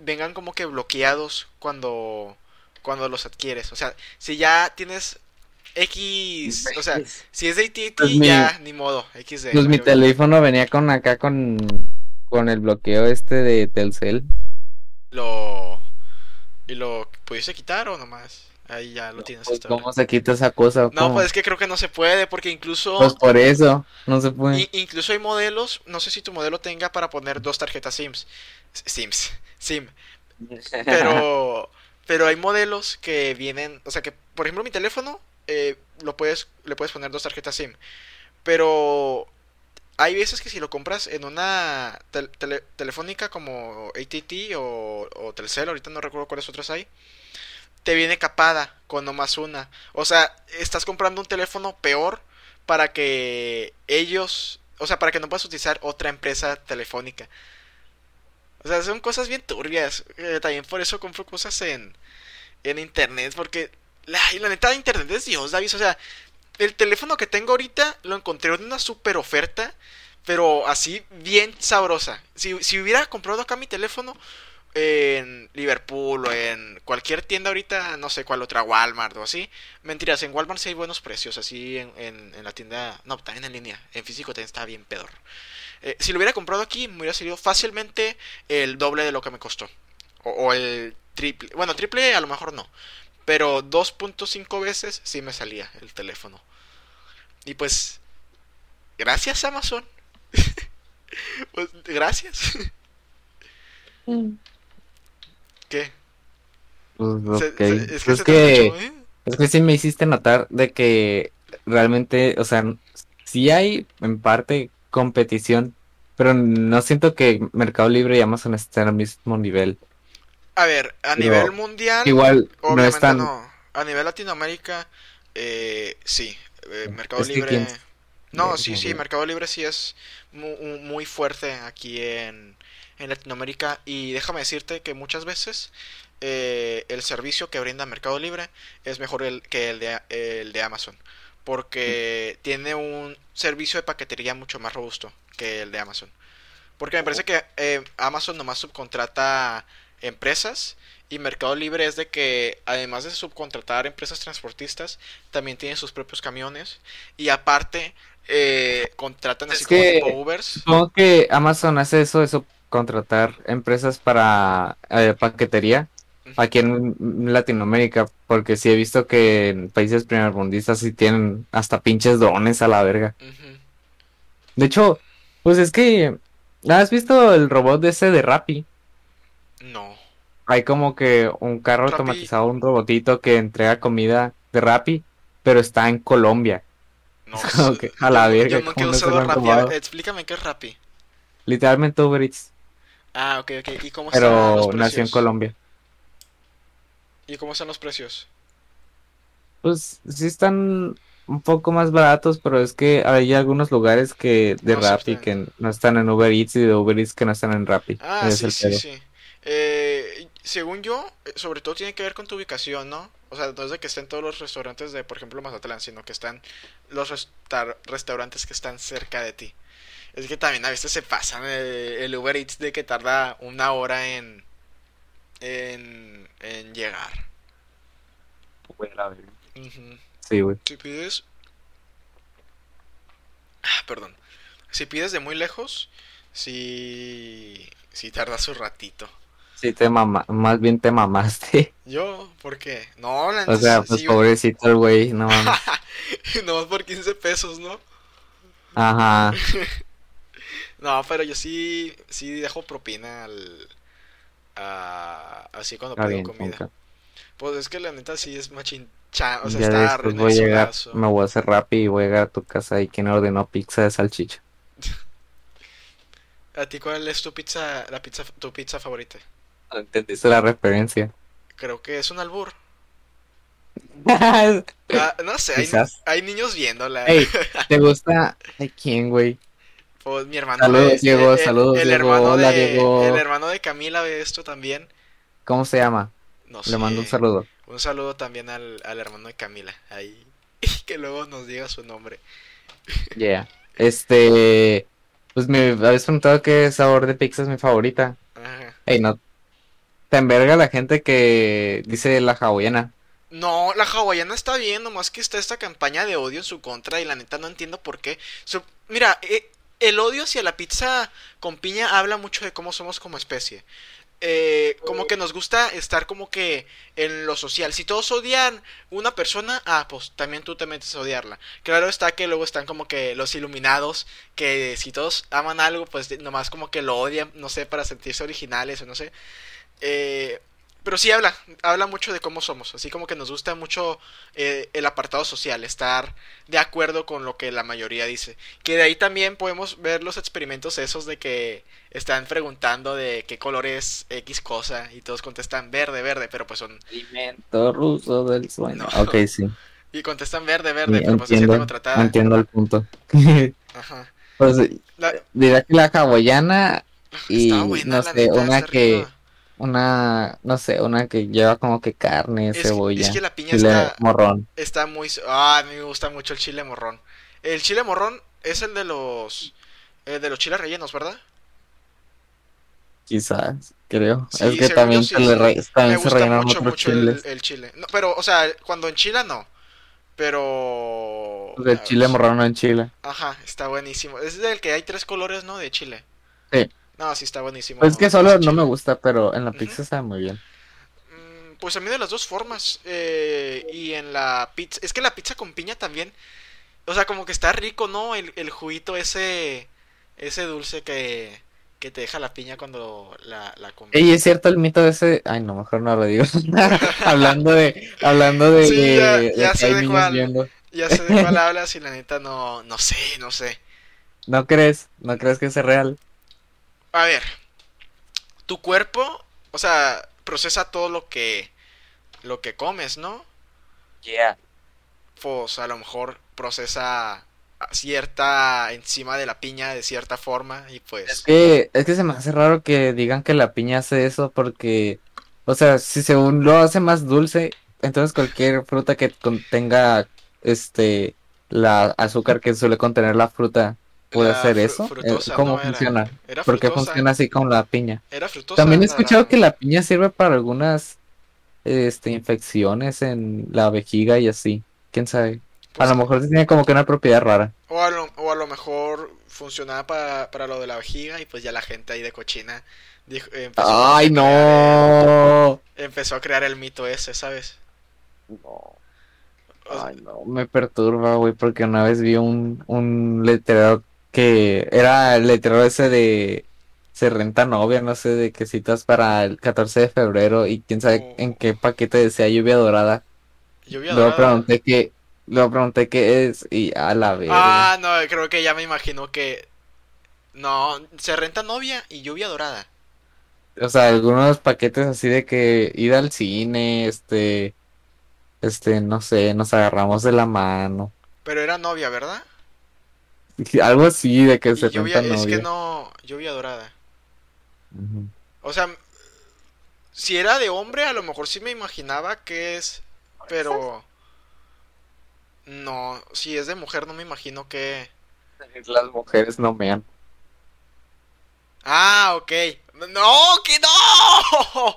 vengan como que bloqueados cuando cuando los adquieres. O sea, si ya tienes X, o sea, si es de AT&T Pues mi- ya ni modo, XD. Pues mi teléfono venía con acá con, con el bloqueo este de Telcel. lo y lo pudiste quitar o nomás ahí ya lo tienes Pues. ¿Cómo se quita esa cosa? no cómo? pues es que creo que no se puede porque incluso Pues por eso, no se puede. incluso hay modelos no sé si tu modelo tenga para poner dos tarjetas sims sims sim pero pero hay modelos que vienen o sea que por ejemplo mi teléfono eh, lo puedes le puedes poner dos tarjetas sim pero hay veces que si lo compras en una tel- tele- telefónica como AT&T o, o Telcel, ahorita no recuerdo cuáles otras hay, te viene capada con nomás una. O sea, estás comprando un teléfono peor para que ellos, o sea, para que no puedas utilizar otra empresa telefónica. O sea, son cosas bien turbias. Eh, también por eso compro cosas en, en internet, porque la, la neta internet es Dios, David. O sea, el teléfono que tengo ahorita lo encontré en una super oferta, pero así bien sabrosa. Si, si hubiera comprado acá mi teléfono en Liverpool o en cualquier tienda ahorita, no sé cuál otra, Walmart o así, mentiras, en Walmart sí hay buenos precios, así en, en, en la tienda, no, también en línea, en físico también está bien pedor. Eh, si lo hubiera comprado aquí, me hubiera salido fácilmente el doble de lo que me costó. O, o el triple, bueno, triple a lo mejor no, pero 2.5 veces sí me salía el teléfono. Y pues, gracias Amazon. pues, gracias. ¿Qué? Pues, Se- se- Pues es que es se ¿eh? es que sí me hiciste notar de que realmente, o sea, sí hay en parte competición, pero no siento que Mercado Libre y Amazon estén al mismo nivel. A ver, a nivel mundial. Igual no están. A nivel Latinoamérica, eh, sí. Eh, Mercado Libre. No, sí, sí, Mercado Libre sí es muy, fuerte aquí en, en, Latinoamérica. Y déjame decirte que muchas veces eh, el servicio que brinda Mercado Libre es mejor el, que el de, el de Amazon. Porque tiene un servicio de paquetería mucho más robusto que el de Amazon. Porque me parece que eh, Amazon nomás subcontrata empresas y Mercado Libre es de que además de subcontratar empresas transportistas, también tienen sus propios camiones y aparte eh, contratan así como tipo Ubers. Supongo que Amazon hace eso de subcontratar empresas para eh, paquetería aquí en Latinoamérica, porque sí he visto que en países primermundistas sí tienen hasta pinches drones a la verga. De hecho, pues es que ¿has visto el robot de ese de Rappi? No hay como que un carro automatizado, un robotito que entrega comida de Rappi, pero está en Colombia. No, como que, a la verga. Yo Rappi. Explícame qué es Rappi. Literalmente Uber Eats. Ah, ok, ok. ¿Y cómo precios? nació en Colombia. ¿Y cómo están los precios? Pues sí están un poco más baratos, pero es que hay algunos lugares que de Rappi que no están en Uber Eats y de Uber Eats que no están en Rappi. Ah, sí, sí, sí. Eh, según yo, eh, sobre todo tiene que ver con tu ubicación, ¿no? O sea, no es de que estén todos los restaurantes de, por ejemplo, Mazatlán, sino que están los restaurantes que están cerca de ti. Es que también a veces se pasan eh, el, Uber Eats de que tarda una hora en, en, en llegar. Sí, güey. Si pides... Ah, perdón. Si pides de muy lejos, si, si tarda su ratito. Sí, te mama, más bien te mamaste. ¿Yo? ¿Por qué? No, la O sea, pues pobrecito el güey, no mames. no, por 15 pesos, ¿no? Ajá. no, pero yo sí, sí dejo propina al... así cuando pido comida. Pues es que la neta sí es machín... o sea, está voy a llegar, me voy a hacer rápido y voy a llegar a tu casa y quien ordenó pizza de salchicha. ¿A ti cuál es tu pizza, la pizza, tu pizza favorita? No entendiste la referencia. Creo que es un albur. Ah, no sé, hay, niños viéndola. ¿te gusta? ¿De quién, güey? Pues mi hermano. Saludos, Diego, saludos, el, Hermano de, El hermano de Camila ve esto también. ¿Cómo se llama? No sé. Le mando un saludo. Un saludo también al, al hermano de Camila. Ahí. que luego nos diga su nombre. Yeah. Este. Pues me habéis preguntado qué sabor de pizza es mi favorita. Ajá. Ey, no, te enverga la gente que dice la hawaiana. No, la hawaiana está bien, nomás que está esta campaña de odio en su contra y la neta no entiendo por qué. mira, eh, el odio hacia la pizza con piña habla mucho de cómo somos como especie. Eh, como que nos gusta estar como que en lo social. Si todos odian una persona, ah, pues también tú te metes a odiarla. Claro está que luego están como que los iluminados, que si todos aman algo, pues nomás como que lo odian, no sé, para sentirse originales o no sé. Eh, pero sí habla, habla mucho de cómo somos, así como que nos gusta mucho eh, el apartado social, estar de acuerdo con lo que la mayoría dice. Que de ahí también podemos ver los experimentos esos de que están preguntando de qué color es X cosa y todos contestan verde, verde, pero pues son... Alimento ruso del sueño. Ok, sí. Y contestan verde, verde, pero pues entiendo, contratada. Entiendo el punto. Ajá. Pues dirá que la hawaiana y no sé, una que una, no sé, una que lleva como que carne, cebolla. Es que la piña está, morrón. Está muy... Ah, a mí me gusta mucho el chile morrón. El chile morrón es el de los... Eh, de los chiles rellenos, ¿verdad? Quizás, creo. es que también, se, le también se rellenan mucho, mucho el, chile. pero, o sea, cuando en Chile no. Pero... El chile morrón no en Chile. Ajá, está buenísimo. Es del que hay tres colores, ¿no? De chile. Sí. No, sí está buenísimo. Pues es que solo no me gusta, pero en la pizza está muy bien. Mm, pues a mí de las dos formas. Eh, y en la pizza. Es que la pizza con piña también. O sea, como que está rico, ¿no? El, el juguito ese. Ese dulce que. Que te deja la piña cuando la, la comes. Y es cierto el mito de ese. Ay, no, mejor no lo digo. hablando de. Hablando de. Sí, ya, ya sé de cuál. Ya sé de cuál hablas y la neta no. No sé, no sé. ¿No crees? ¿No crees que sea real? A ver, tu cuerpo, o sea, procesa todo lo que lo que comes, ¿no? Yeah. Pues a lo mejor procesa cierta enzima de la piña de cierta forma y pues Es que es que se me hace raro que digan que la piña hace eso porque o sea, si según lo hace más dulce, entonces cualquier fruta que contenga este la azúcar que suele contener la fruta puede La hacer eso. frutosa, Eh, ¿Cómo no, era- funciona? era ¿Por qué frutosa. funciona así con la piña? era frutosa. También he escuchado que la piña sirve para algunas este infecciones en la vejiga y así. ¿Quién sabe? A Pues, lo mejor tiene como que una propiedad rara. O a lo, o a lo mejor funcionaba para, para lo de la vejiga y pues ya la gente ahí de cochina dijo, empezó, ¡Ay, a no! el, empezó a crear el mito ese, ¿sabes? No. Ay, no, me perturba, güey, porque una vez vi un, un letrero que era el letrero ese de se renta novia, no sé, de que citas para el 14 de febrero y quién sabe Oh. en qué paquete decía lluvia dorada. lluvia Luego dorada. pregunté qué, luego pregunté qué es y a la verga. Ah, no, creo que ya me imagino que... No, se renta novia y lluvia dorada. O sea, algunos paquetes así de que ir al cine, este, este, no sé, nos agarramos de la mano. Pero era novia, ¿verdad? Algo así de que se lluvia, es que no, lluvia dorada. Ujú. O sea, si era de hombre, a lo mejor sí me imaginaba que es, pero no, si es de mujer no me imagino que... Las mujeres no mean. Ah, ok. No, que no.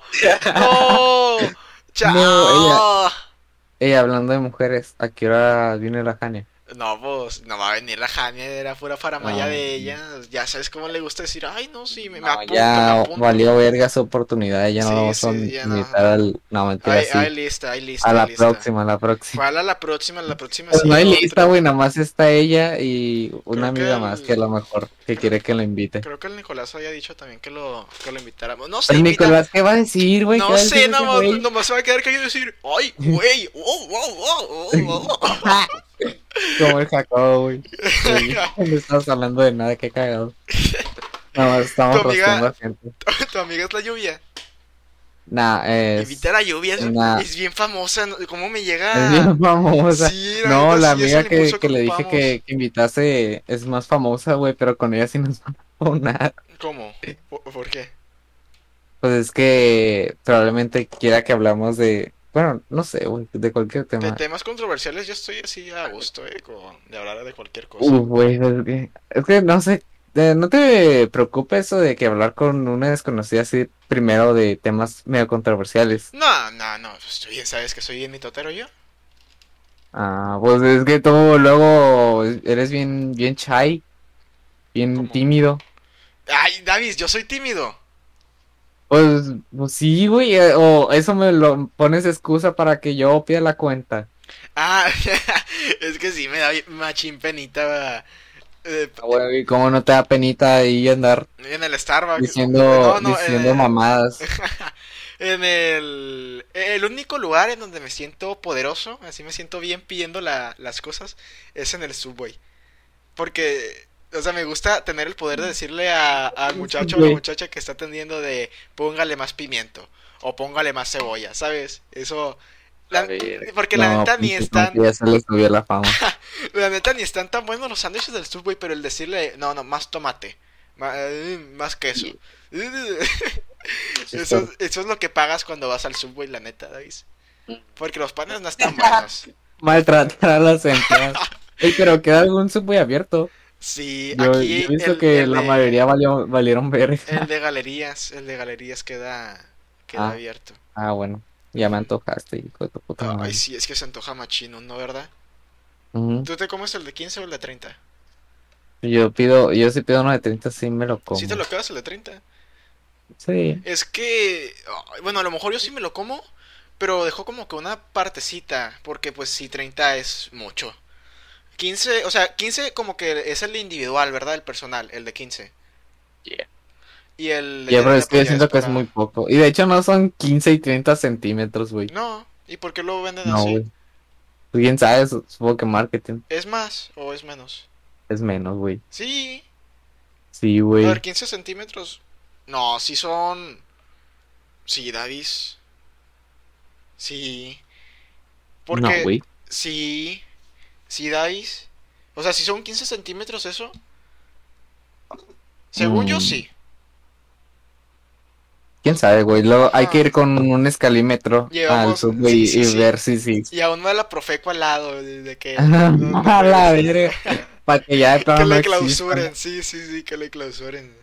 No. Chao. No, hablando de mujeres, ¿a qué hora viene la Jania? No, pues no va a venir la Jania, era pura faramaya Ah. de ella. Ya sabes cómo le gusta decir, ay, no, sí, me, me No, me ya apunto. valió verga su oportunidad, ya no Sí, vamos a sí, ya no. invitar al... No, mentira, Ay, sí. ay, lista, ay, lista, a la lista. próxima, a la próxima. ¿Cuál a la próxima? La próxima Pues sí, no hay lista, güey, nada más está ella y una Creo que amiga el- más que a lo mejor que quiere que la invite. Creo que el Nicolás había dicho también que lo, que lo invitáramos. No sé, El Nicolás, ¿qué va a decir, güey? ¿Qué va no sé, nomás, güey? nomás se va a quedar y decir, ay, güey, oh, oh, oh, oh, oh". Como el Jacobo, güey. No estamos hablando de nada, qué cagado. Nada más estamos Tu amiga- a gente. Tu amiga es la lluvia. Nah, es... Invita a la lluvia, es, Nah. es bien famosa. ¿Cómo me llega? Es bien famosa. Sí, la No, la amiga que, que le dije que, que invitase es más famosa, güey, pero con ella sí nos van a poner. ¿Cómo? ¿Por, por qué? Pues es que probablemente quiera que hablamos de, bueno, no sé, güey, de cualquier De tema. temas controversiales yo estoy así a gusto, eh, con- de hablar de cualquier cosa. Uf, güey, es que, es que no sé, eh, no te preocupa eso de que hablar con una desconocida así primero de temas medio controversiales. No, no, no, pues tú bien sabes que soy bien mitotero yo. Ah, pues es que tú luego eres bien, bien shy, bien ¿Cómo? tímido. Ay, Davis, yo soy tímido. Pues, pues sí, güey, eh, o eso me lo pones excusa para que yo pida la cuenta. Ah, es que sí, me da machín penita eh, Ah, güey, ¿y cómo no te da penita ahí andar en el Starbucks. diciendo, No, no, diciendo eh, mamadas? En el, el único lugar en donde me siento poderoso, así me siento bien pidiendo la- las cosas, es en el Subway. Porque, o sea, me gusta tener el poder de decirle a- al muchacho o a la muchacha que está atendiendo de póngale más pimiento o póngale más cebolla, ¿sabes? Eso... la- porque la neta ni están, Ya se le subió la fama. la neta ni están tan buenos los sándwiches del Subway, pero el decirle, no, no, más tomate, ma- eh, más queso. Eso, eso es lo que pagas cuando vas al Subway, la neta, David. Porque los panes no están buenos. Maltratar a las empleadas. Ey, pero queda algún subway abierto. Sí, Yo, aquí yo he visto el- que el la de- mayoría valió, valieron ver. El de galerías, el de galerías queda, queda Ah. abierto. Ah, bueno. Ya me antojaste, hijo de tu puta madre. Ay, sí, es que se antoja machino, ¿no, verdad? Ujú. ¿Tú te comes el de 15 o el de 30? Yo pido, yo si pido uno de 30, sí me lo como. ¿Sí te lo quedas el de 30? Sí. Es que, bueno, a lo mejor yo sí me lo como, pero dejó como que una partecita, porque pues sí, 30 es mucho. 15, o sea, 15 como que es el individual, ¿verdad? El personal, el de 15. Yeah. Y el de Ya, pero 30, es que pues, yo siento que es muy poco. Y de hecho no son 15 y 30 centímetros, güey. No, ¿y por qué lo venden No, así? güey. Pues quién sabe, su- supongo que marketing. ¿Es más o es menos? Es menos, güey. Sí. Sí, A güey. ver, 15 centímetros. No, sí son. Sí, Davis. Sí. No, Porque. güey. Sí. Sí, Davis. O sea, si son 15 centímetros eso. Según yo, Mm. sí. ¿Quién sabe, güey? Luego hay que ir con un escalímetro al subway sí, sí, y sí. ver si sí. Y aún no la Profeco al lado. De que. A no- la verga. Para que ya de Que no le exista. clausuren. Sí, sí, sí, que le clausuren.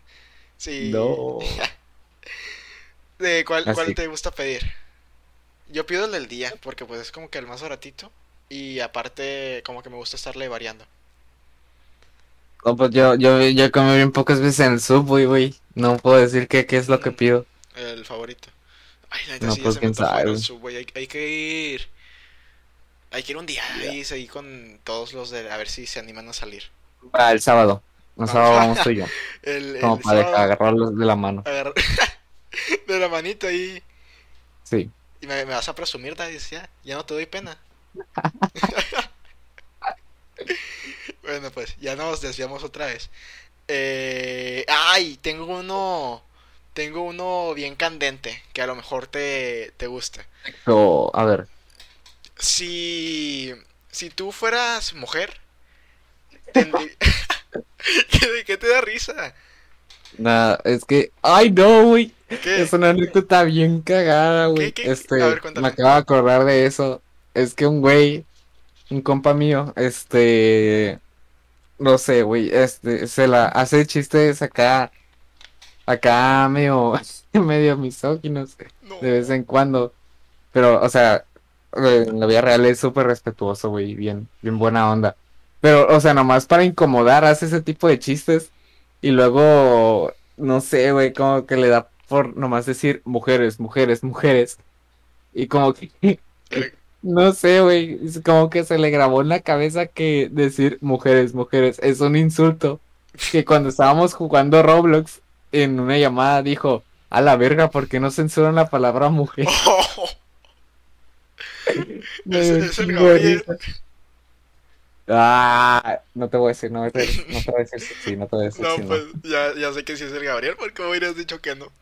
Sí. No. ¿De cuál, cuál te gusta pedir? Yo pido el del día, porque pues es como que el más baratito. Y aparte, como que me gusta estarle variando. No, pues yo, yo, yo comí bien pocas veces en el subway, güey. No puedo decir qué, qué es lo que Mm. pido. El favorito. Ay, la neta No, sí, ya pues, se me sabe, al güey. Subway. Hay, hay que ir. Hay que ir un día ahí, seguir con todos los de. A ver si se animan a salir. Ah, el sábado. El Vamos. sábado vamos tú y yo. El, Como el para sábado, agarrarlos de la mano. de la manito ahí. Sí. Y me, me vas a presumir, Dadis, ya. Ya no te doy pena. bueno, pues ya nos desviamos otra vez. Eh, ay, tengo uno. Tengo uno bien candente que a lo mejor te, te gusta. Pero, a ver. Si. Si tú fueras mujer. tendrí- ¿Qué, de qué te da risa? Nada, es que. ¡Ay, no, güey! Es una anécdota bien cagada, güey. Este, A ver, cuéntame. me acabo de acordar de eso. Es que un güey, un compa mío, este, no sé, güey, este, se la hace chistes acá, acá medio, medio misóginos No. de vez en cuando. Pero, o sea, en la vida real es súper respetuoso, güey, bien, bien buena onda. Pero, o sea, nomás para incomodar hace ese tipo de chistes y luego, no sé, güey, como que le da por nomás decir mujeres, mujeres, mujeres. Y como que, no sé, güey, es como que se le grabó en la cabeza que decir mujeres, mujeres es un insulto. Que cuando estábamos jugando Roblox, en una llamada dijo, a la verga, ¿por qué no censuran la palabra mujer? oh, Es- el. Ah, no te voy a decir, no, te- no te voy a decir sí, no te voy a decir no. pues ya, ya sé que sí es el Gabriel, porque me hubieras dicho que no.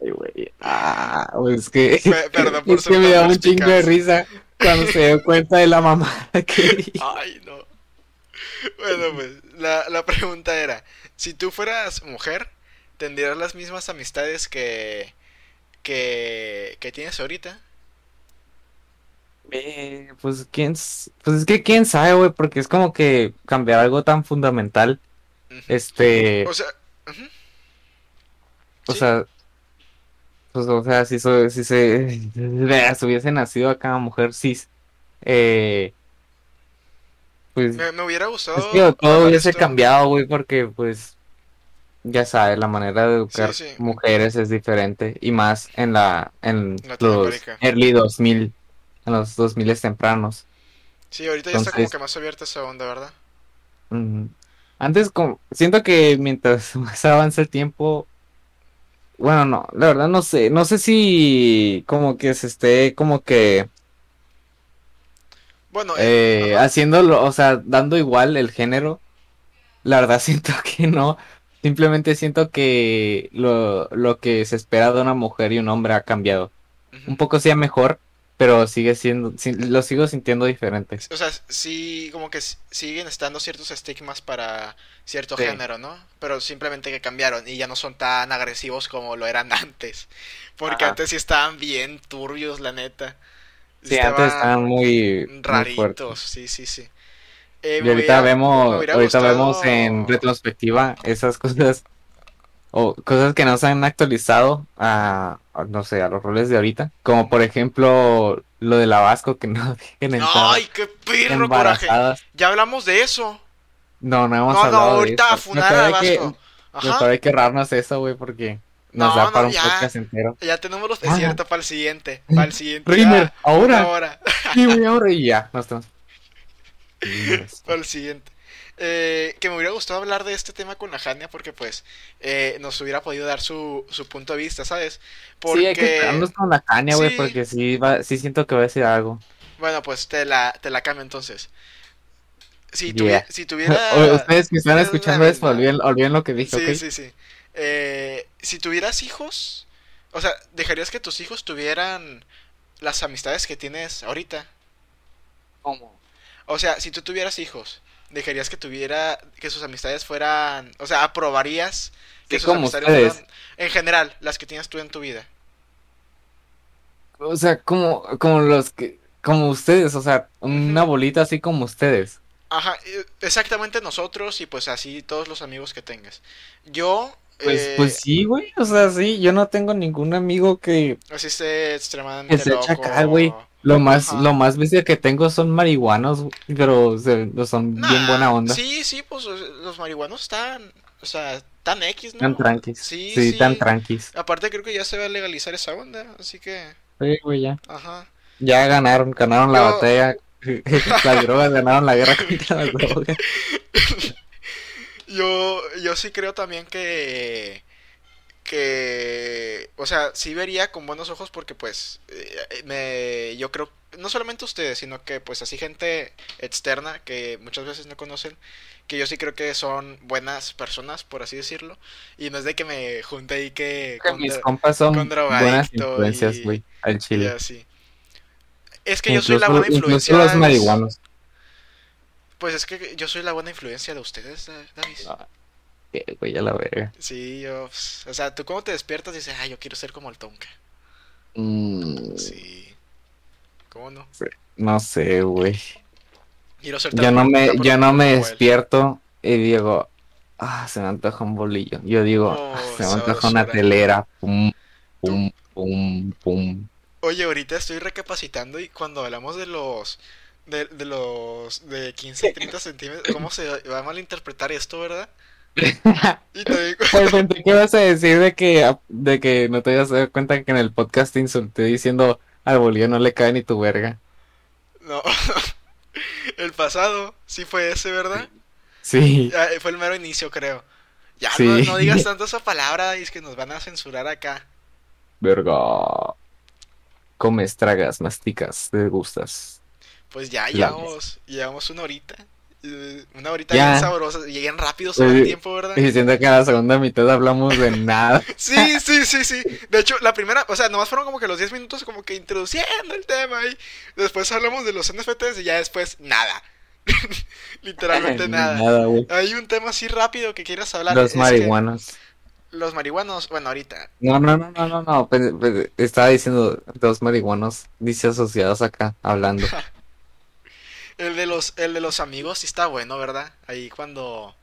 Ay, güey. Ah, pues es que, Pe- perdón por es que me da un chingo de risa cuando se dio cuenta de la mamá que. Ay, no. Bueno, pues la, la pregunta era, si tú fueras mujer, ¿tendrías las mismas amistades que, que, que tienes ahorita? Eh, pues quién, pues es que quién sabe, güey, porque es como que cambiar algo tan fundamental, Ujú. este, O sea, ujú, o sí. sea, pues o sea, si, so- si se, si hubiese nacido acá mujer cis, eh, pues me, me hubiera gustado Es que todo hubiese esto- cambiado, güey, porque pues ya sabes, la manera de educar Sí, sí. mujeres es diferente y más en la en los early 2000, en los 2000 tempranos. Sí, ahorita ya está como que más abierta esa onda, ¿verdad? Antes como siento que mientras más avanza el tiempo, bueno, no, la verdad no sé, no sé si como que se esté como que Bueno, eh, ajá. haciéndolo, o sea, dando igual el género, la verdad siento que no. Simplemente siento que lo, lo que se espera de una mujer y un hombre ha cambiado. Un poco sea mejor, pero sigue siendo, lo sigo sintiendo diferente. O sea, sí, como que siguen estando ciertos estigmas para cierto Sí. género, ¿no? Pero simplemente que cambiaron y ya no son tan agresivos como lo eran antes. Porque Ajá. antes sí estaban bien turbios, la neta. Sí, antes estaban muy, raritos, sí, sí, sí. Eh, Y ahorita hubiera- vemos, ahorita gustado- vemos en retrospectiva esas cosas o cosas que no se han actualizado a, a, no sé, a los roles de ahorita. Como por ejemplo lo del Abasco que no dejen ¡Ay, qué perro coraje! Ya hablamos de eso. No, no hemos No, no, hablado de ahorita a eso. funar a Me parece Vasco. que, Ajá. que errarnos eso, güey, porque nos No, da no, para un ya. podcast entero. Ya tenemos los Ah. desiertos para el siguiente. Para el siguiente. Rimer, ahora. una hora. Sí, güey, ahora y ya, nos estamos. Para el siguiente. Eh, que me hubiera gustado hablar de este tema con la Jania porque pues eh, nos hubiera podido dar su, su punto de vista, ¿sabes? Porque, Sí, hay que esperarnos con la caña, güey, Sí. porque sí, va, sí siento que va a decir algo. bueno, pues te la, te la cambio entonces. Si, Yeah. tuvi- si tuviera... O- Ustedes que están es escuchando esto, olviden, olviden lo que dije, Sí, sí, sí. Eh, si tuvieras hijos, o sea, ¿dejarías que tus hijos tuvieran las amistades que tienes ahorita? ¿Cómo? O sea, si tú tuvieras hijos, ¿dejarías que tuviera, que sus amistades fueran, o sea, aprobarías que Sí, sus amistades fueran, en general, las que tienes tú en tu vida? O sea, como, como los que, como ustedes, o sea, una bolita así como ustedes. Ajá, eh, exactamente nosotros y pues así todos los amigos que tengas. Yo, Pues, eh, pues sí, güey, o sea, sí, yo no tengo ningún amigo que, así esté extremadamente que se echa loco. acá, güey. Lo más, Ajá. lo más bestia que tengo son marihuanos, pero se- son bien buena onda. Sí, sí, pues los marihuanos están, o sea, tan X, ¿no? Tan tranquis. Sí, Sí, sí. tan tranquis. Aparte creo que ya se va a legalizar esa onda, así que, Sí, güey, ya. ajá. Ya ganaron, ganaron la batalla. Las drogas ganaron la guerra contra las drogas. Yo, yo sí creo también que, que, o sea, sí vería con buenos ojos porque pues, eh, me, yo creo, no solamente ustedes, sino que pues así gente externa que muchas veces no conocen, que yo sí creo que son buenas personas, por así decirlo, y no es de que me junte ahí que... Con mis compas son con buenas influencias, güey, al y chile. así. Es que yo soy la buena influencia. los marihuanos. Pues es que yo soy la buena influencia de ustedes, Da- David. Ah, que, güey, a la verga. Sí, yo, o sea, tú cuando te despiertas dices, ay, yo quiero ser como el Tonka. Mm, Sí. ¿Cómo no? no sé, güey. Quiero ser Yo no me, yo no me despierto y digo, ah, se me antoja un bolillo. Yo digo, Oh, "Ah, se me antoja una telera. Pum, pum, pum, pum. Oye, ahorita estoy recapacitando y cuando hablamos de los de, de los de 15 y 30 centímetros, ¿cómo se va a malinterpretar esto, verdad? Y también Pues pensé que ibas a decir de que, de que no te habías dado cuenta que en el podcast te insulté diciendo al bolillo no le cae ni tu verga. no. El pasado sí fue ese, ¿verdad? Sí. Ya, eh, fue el mero inicio, creo. Ya Sí. no, no digas tanto esa palabra, y es que nos van a censurar acá. Verga. Comes, tragas, masticas, te gustas. Pues ya llevamos, llevamos una horita. Una horita Ya. bien sabrosa. Llegan rápido, se el tiempo, ¿verdad? Y siento que a la segunda mitad hablamos de nada. Sí, sí, sí, sí. De hecho, la primera, o sea, nomás fueron como que los 10 minutos como que introduciendo el tema y después hablamos de los NFTs y ya después nada. Literalmente nada. Hay un tema así rápido que quieras hablar. Los es que marihuanos. los marihuanos, bueno, ahorita. No, no, no, no, no, no. pues, pues, estaba diciendo dos marihuanos disasociados acá hablando. El de los, el de los amigos sí está bueno, ¿verdad? Ahí cuando,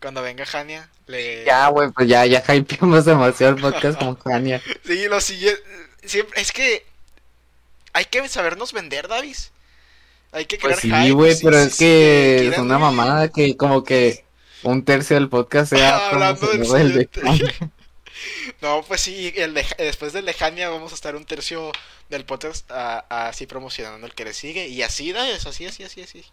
cuando venga Jania, le... Ya, güey, pues ya, ya hypeamos demasiado el podcast con Jania. Sí, lo sigue. Siempre, es que hay que sabernos vender, Davis. Hay que crear Pues sí, güey, pero sí, es sí, que es una mamada que como que un tercio del podcast sea Hablando del de siguiente. No, pues sí, el de- después de Jania vamos a estar un tercio del podcast a- a- así promocionando el que le sigue. Y así, Davis, así, así, así, así.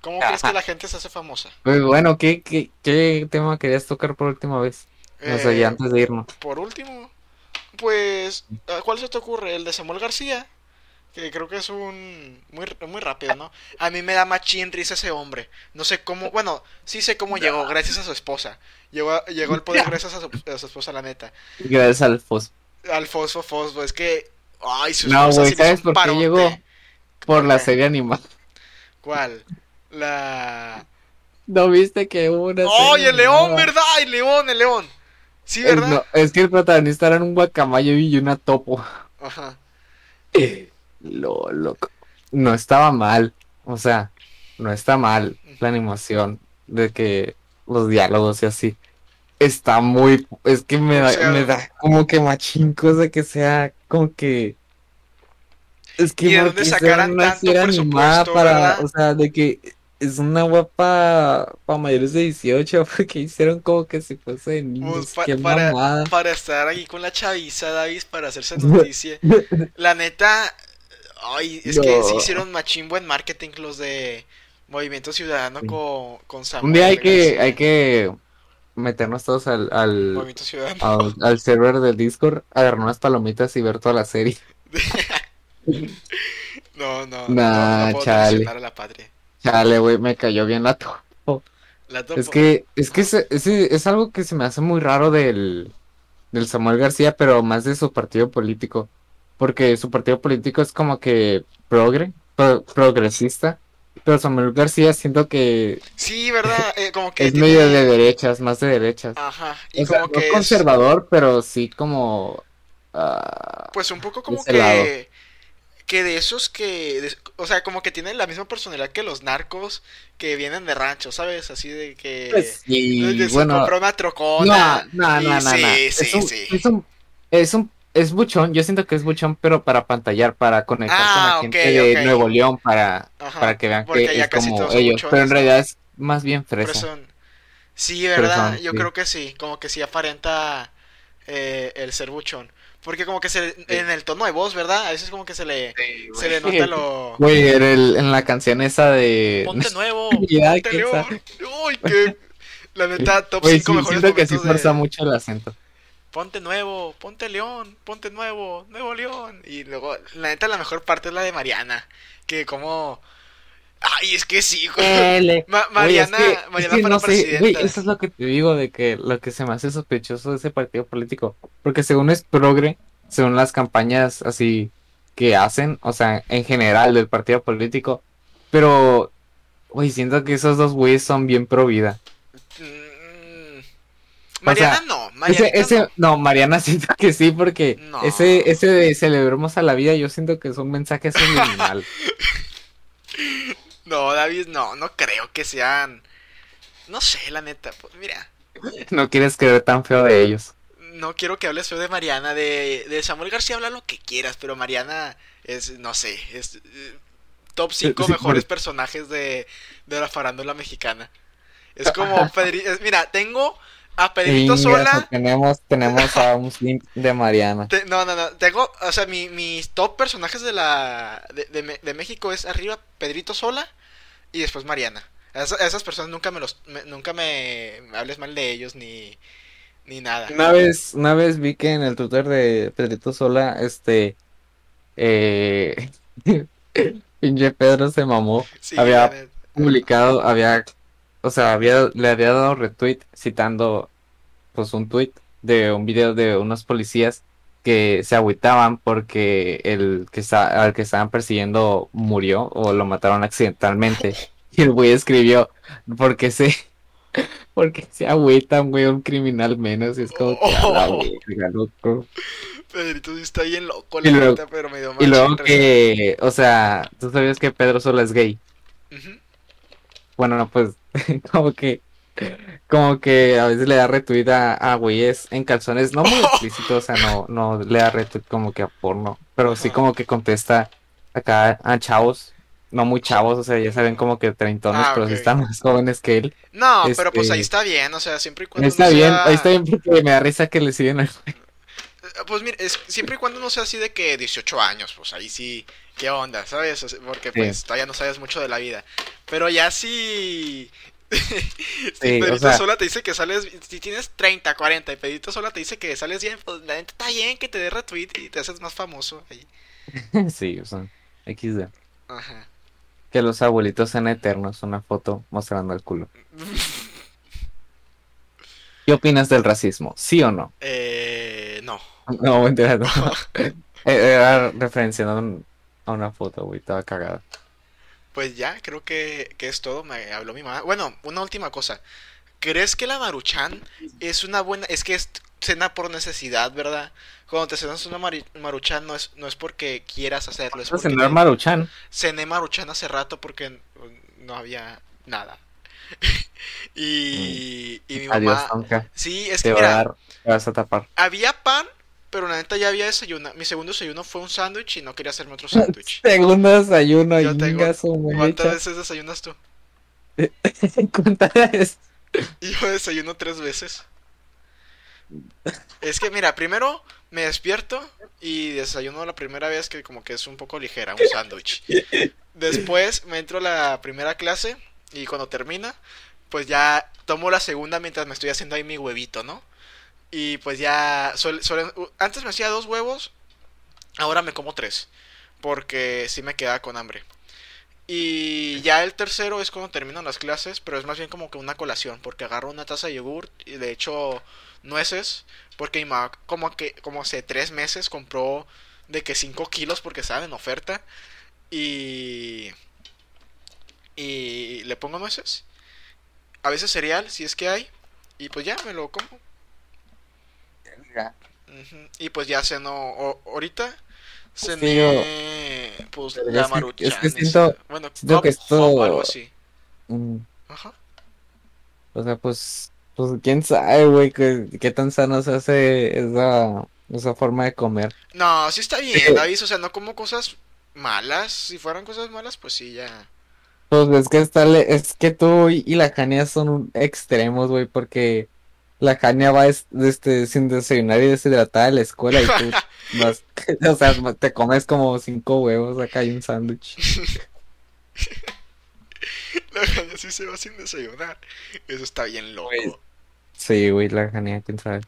¿Cómo crees que la gente se hace famosa? Pues bueno, ¿qué, qué, qué tema querías tocar por última vez? No sé, Eh, ya antes de irnos. Por último, pues, ¿a ¿cuál se te ocurre? El de Samuel García, que creo que es un muy, muy rápido, ¿no? A mí me da machín risa ese hombre. No sé cómo, bueno, sí sé cómo llegó, gracias a su esposa. Llegó, llegó al poder gracias a su, a su esposa, la neta. Gracias al Fos. Al Fosfo Fosfo, es que, ay, su No, esposa güey, sí le hizo ¿sabes por qué llegó? Por la serie animada. ¿Cuál? La... ¿No viste que hubo una ¡Ay, serie el león, verdad! ¡El león, el león! Sí, Eh, ¿verdad? no, es que el protagonista era un guacamayo y una topo. Ajá. Lo, loco. No estaba mal. O sea, no está mal la animación de que los diálogos y así. Está muy. Es que me O da, sea- me da como que machincos de que sea como que. Es que ¿Y de ¿por dónde sacaran tanto animada para. verdad? O sea, de que es una guapa para mayores de 18, porque hicieron como que si fuese niños. Pues, pa- para, para estar aquí con la chaviza, Davis, para hacerse noticia. La neta, ay, es que sí hicieron machín buen marketing los de Movimiento Ciudadano Sí. con, con Samuel Un día hay que, hay que meternos todos al, al, Movimiento Ciudadano. al, al server del Discord, agarrar unas palomitas y ver toda la serie. No, no, Nah, no, no puedo chale. a la patria. Chale, güey, me cayó bien la topo. La topo. Es que, es que es, es, es algo que se me hace muy raro del, del Samuel García, pero más de su partido político. Porque su partido político es como que progre, pro- progresista. Pero Samuel García siento que Sí, ¿verdad? Eh, como que es tiene- medio de derechas, más de derechas. Ajá. Y O sea, como no que es, conservador, pero sí como... ah, pues un poco como lado. que que de esos que de- o sea, como que tienen la misma personalidad que los narcos que vienen de rancho, ¿sabes? Así de que pues sí, de que se bueno... compró una trocona. No, no, no, no, sí, no. sí, es un, sí. Es un, es un, es buchón, yo siento que es buchón, pero para pantallar, para conectar con Ah, la ok, gente de. Nuevo León, para, Ajá, para que vean que es como ellos, buchones, pero en realidad es más bien fresa. Fresón. Sí, ¿verdad? Fresón, Yo sí. creo que sí, como que sí aparenta eh, el ser buchón. Porque como que se, en el tono de voz, ¿verdad? A veces como que se le, se le nota lo... Güey, en, el- en la canción esa de... Ponte nuevo, Ya, ponte ¿quién león. sabe? Uy, qué... La neta, top Güey, 5 sí, mejores siento que sí de... mucho el acento. Ponte nuevo, ponte león, ponte nuevo, nuevo león. Y luego, la neta, la mejor parte es la de Mariana. Que como... Ay, es que sí, güey. Ma- Mariana, Güey, es que- Mariana es que para no sé, presidenta. güey, eso es lo que te digo de que lo que se me hace sospechoso de ese partido político, porque según es progre, según las campañas así que hacen, o sea, en general del partido político, pero, güey, siento que esos dos güeyes son bien pro vida. Mariana no, Ese, Mariana ese, no. no, Mariana siento que sí, porque No. ese, ese de celebremos a la vida, yo siento que es un mensaje subliminal. No, David, no, no creo que sean. No sé, la neta, pues mira. no quieres creer tan feo de ellos. No quiero que hables feo de Mariana, de, de Samuel García, habla lo que quieras, pero Mariana es, no sé, es eh, top 5 Sí, mejores por- personajes de, de la farándula mexicana. Es como Pedri- es- mira, tengo a Pedrito Sola. tenemos, tenemos a un simp de Mariana. te- no, no, no, tengo, o sea, mi, mis top personajes de la de, de México es arriba Pedrito Sola y después Mariana. A esas personas nunca me los, me- nunca me hables mal de ellos ni, ni nada. Una vez, una vez vi que en el Twitter de Pedrito Sola, este, eh, pinche Pedro se mamó, Sí, había publicado, había, o sea, había, le había dado retweet citando, pues, un tweet de un video de unos policías que se agüitaban porque el que está, al que estaban persiguiendo murió o lo mataron accidentalmente. Y el güey escribió, porque se, porque se agüitan, güey, un criminal menos. Y es como que a la verga, loco. Pedrito sí está bien loco, la luego- neta, pero me dio Y luego que, o sea, tú sabías que Pedro Sola es gay. Ujú. Bueno, no, pues, como que, como que a veces le da retweet a, a güeyes en calzones, no muy explícito, o sea, no, no le da retweet como que a porno, pero sí como que contesta acá a chavos, no muy chavos, o sea, ya saben como que treintones, Ah, pero sí están más jóvenes que él. No, pero pues Este- ahí está bien, o sea, siempre y cuando Está no bien, sea- ahí está bien porque me da risa que le siguen al Eh, Pues mira, es, siempre y cuando no sea así de que 18 años, pues ahí sí, ¿qué onda? ¿Sabes? Porque Sí. pues todavía no sabes mucho de la vida. Pero ya si... si o Pedrito sea- Sola te dice que sales, si tienes 30, 40 y Pedrito Sola te dice que sales bien, pues la neta está bien que te dé retweet y te haces más famoso ahí. Sí, o sea, XD. Ajá. Que los abuelitos sean eternos, una foto mostrando el culo. ¿Qué opinas del racismo? ¿Sí o no? Eh, no. No, mentira, no. Eh, Era referenciando un- a una foto, güey, estaba cagada. Pues ya, creo que, que es todo. Me habló mi mamá. Bueno, una última cosa. ¿Crees que la Maruchan es una buena... Es que es cena por necesidad, ¿verdad? Cuando te cenas una Maruchan no es, no es porque quieras hacerlo, es porque en te- Maruchan. cené Maruchan hace rato porque no había nada. y, y mi Mm. Adiós, mamá... Tonka. Sí, es que Te va a mira, dar, te vas a tapar. había pan, pero la neta ya había desayuno. Mi segundo desayuno fue un sándwich y no quería hacerme otro sándwich. Segundo desayuno, Yo tengo- inga su ¿Cuántas veces desayunas tú? ¿Cuántas veces? Yo desayuno tres veces. Es que, mira, primero me despierto y desayuno la primera vez que como que es un poco ligera, un sándwich. Después me entro a la primera clase y cuando termina, pues ya tomo la segunda mientras me estoy haciendo ahí mi huevito, ¿no? Y pues ya, antes me hacía dos huevos, ahora me como tres, porque sí me quedaba con hambre. Y ya el tercero es cuando terminan las clases, pero es más bien como que una colación, porque agarro una taza de yogurt y de hecho nueces, porque mi mamá como que como hace tres meses compró de que 5 kilos porque estaban en oferta y y le pongo nueces, a veces cereal si es que hay y pues ya me lo como. Y pues ya ceno o- ahorita cené pues la es que- maruchan es que siento- bueno, siento que Cup esto- Hop, algo así. Mm, Ajá. O sea, pues, pues quién sabe, güey, qué, qué tan sano se hace esa, esa forma de comer. No, sí está bien, Sí. David, o sea, no como cosas malas, si fueran cosas malas, pues sí, ya. Pues es que está, es que tú y la Jania son extremos, güey, porque la Jania va es- este, sin desayunar y deshidratada a la escuela y tú vas, o sea, te comes como cinco huevos acá y un sándwich. La caña sí se va sin desayunar. Eso está bien loco. Sí, güey, la Jania, quién sabe.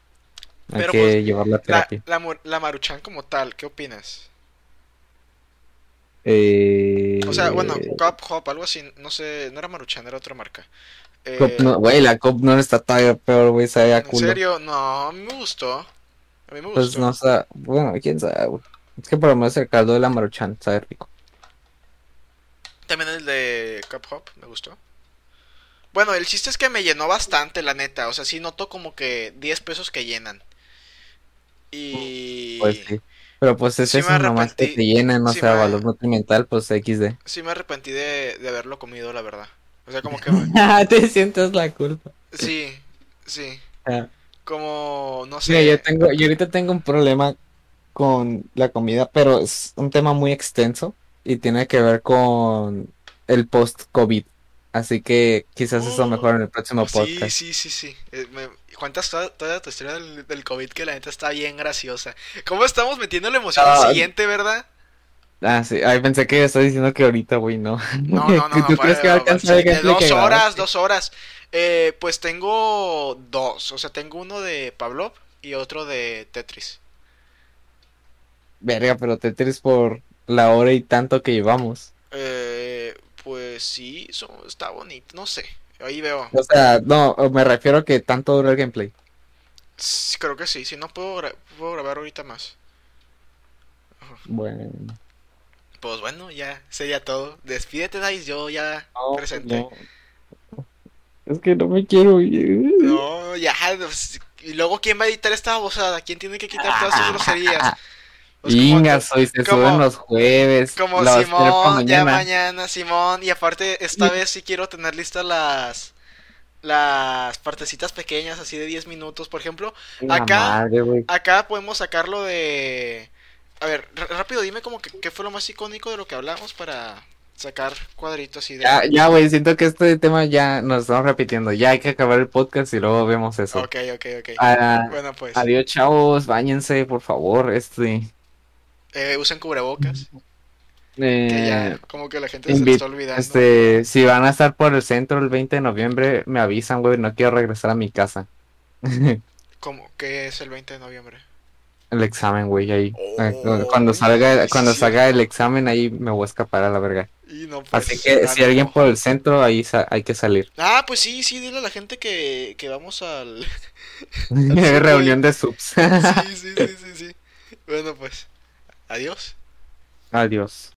Hay Pero, que pues, llevarla a La, terapia. la, maruchan como tal, ¿qué opinas? Eh, O sea, bueno, Cup Hop, algo así, no sé, no era maruchan, era otra marca. Eh, no- güey, la Cop no está todavía peor, güey, sabe a ¿En culo. serio? No, a mí me gustó. A mí me Pues gustó. no sé, bueno, quién sabe, güey. Es que por lo menos el caldo de la Maruchan sabe rico. También el de Cup Hop, me gustó. Bueno, el chiste es que me llenó bastante, la neta. O sea, sí noto como que 10 pesos que llenan. Y... Pues sí. Pero pues es Sí eso nomás que te llenan, o Sí sea, me- valor nutrimental, pues XD. Sí me arrepentí de, de haberlo comido, la verdad. O sea, como que... Te sientes la culpa. Sí, sí. Ah. Como, no sé. Mira, yo tengo, yo ahorita tengo un problema con la comida, pero es un tema muy extenso y tiene que ver con el post-COVID. Así que quizás eso Oh. mejor en el próximo Sí, podcast. sí, sí, sí. Eh, me- cuentas toda, toda tu historia del, del COVID que la neta está bien graciosa. ¿Cómo estamos metiendo la emoción Ah. al siguiente, verdad? Ah, sí. Ay, pensé que estaba diciendo que ahorita, güey, no. No, no, no. ¿Tú crees para- que va a alcanzar el gameplay dos horas, dos horas. Eh, pues tengo dos. O sea, tengo uno de Pavlov y otro de Tetris. Verga, pero Tetris por la hora y tanto que llevamos. Eh, pues sí, son- está bonito. No sé. Ahí veo. O sea, no, me refiero a que tanto dura el gameplay. Sí, creo que sí. Si no puedo, gra- puedo grabar ahorita más. Bueno. Pues bueno, ya sería todo. Despídete, Dice. Yo ya No, presente. no. Es que no me quiero ir. No, ya. pues, Y luego, ¿quién va a editar esta babosada? ¿Quién tiene que quitar todas sus groserías? Pues Ingas, hoy se como- suben los jueves. Como Simón, ya mañana. Simón. Y aparte, esta vez sí quiero tener listas las. Las partecitas pequeñas, así de 10 minutos. Por ejemplo, La acá- madre, acá podemos sacarlo de. A ver, rápido, dime como que qué fue lo más icónico de lo que hablamos para sacar cuadritos así de. Ya, ya, güey, siento que este tema ya nos estamos repitiendo. Ya hay que acabar el podcast y luego vemos eso. Ok, ok, ok. Ah, Bueno, pues. adiós, chavos. Báñense, por favor. Este. eh, usen cubrebocas. eh, Que ya, como que la gente se está olvidando. este, si van a estar por el centro el 20 de noviembre, me avisan, güey. No quiero regresar a mi casa. Como que es el 20 de noviembre. El examen, güey, ahí. Oh, Ah, cuando salga, cuando sí. salga el examen, ahí me voy a escapar a la verga. Y no, pues, Así que si alguien por el centro, ahí sa- hay que salir. Ah, pues sí, sí, dile a la gente que, que vamos al... Reunión de subs. Sí, sí, sí, sí, sí. Bueno, pues, adiós. Adiós.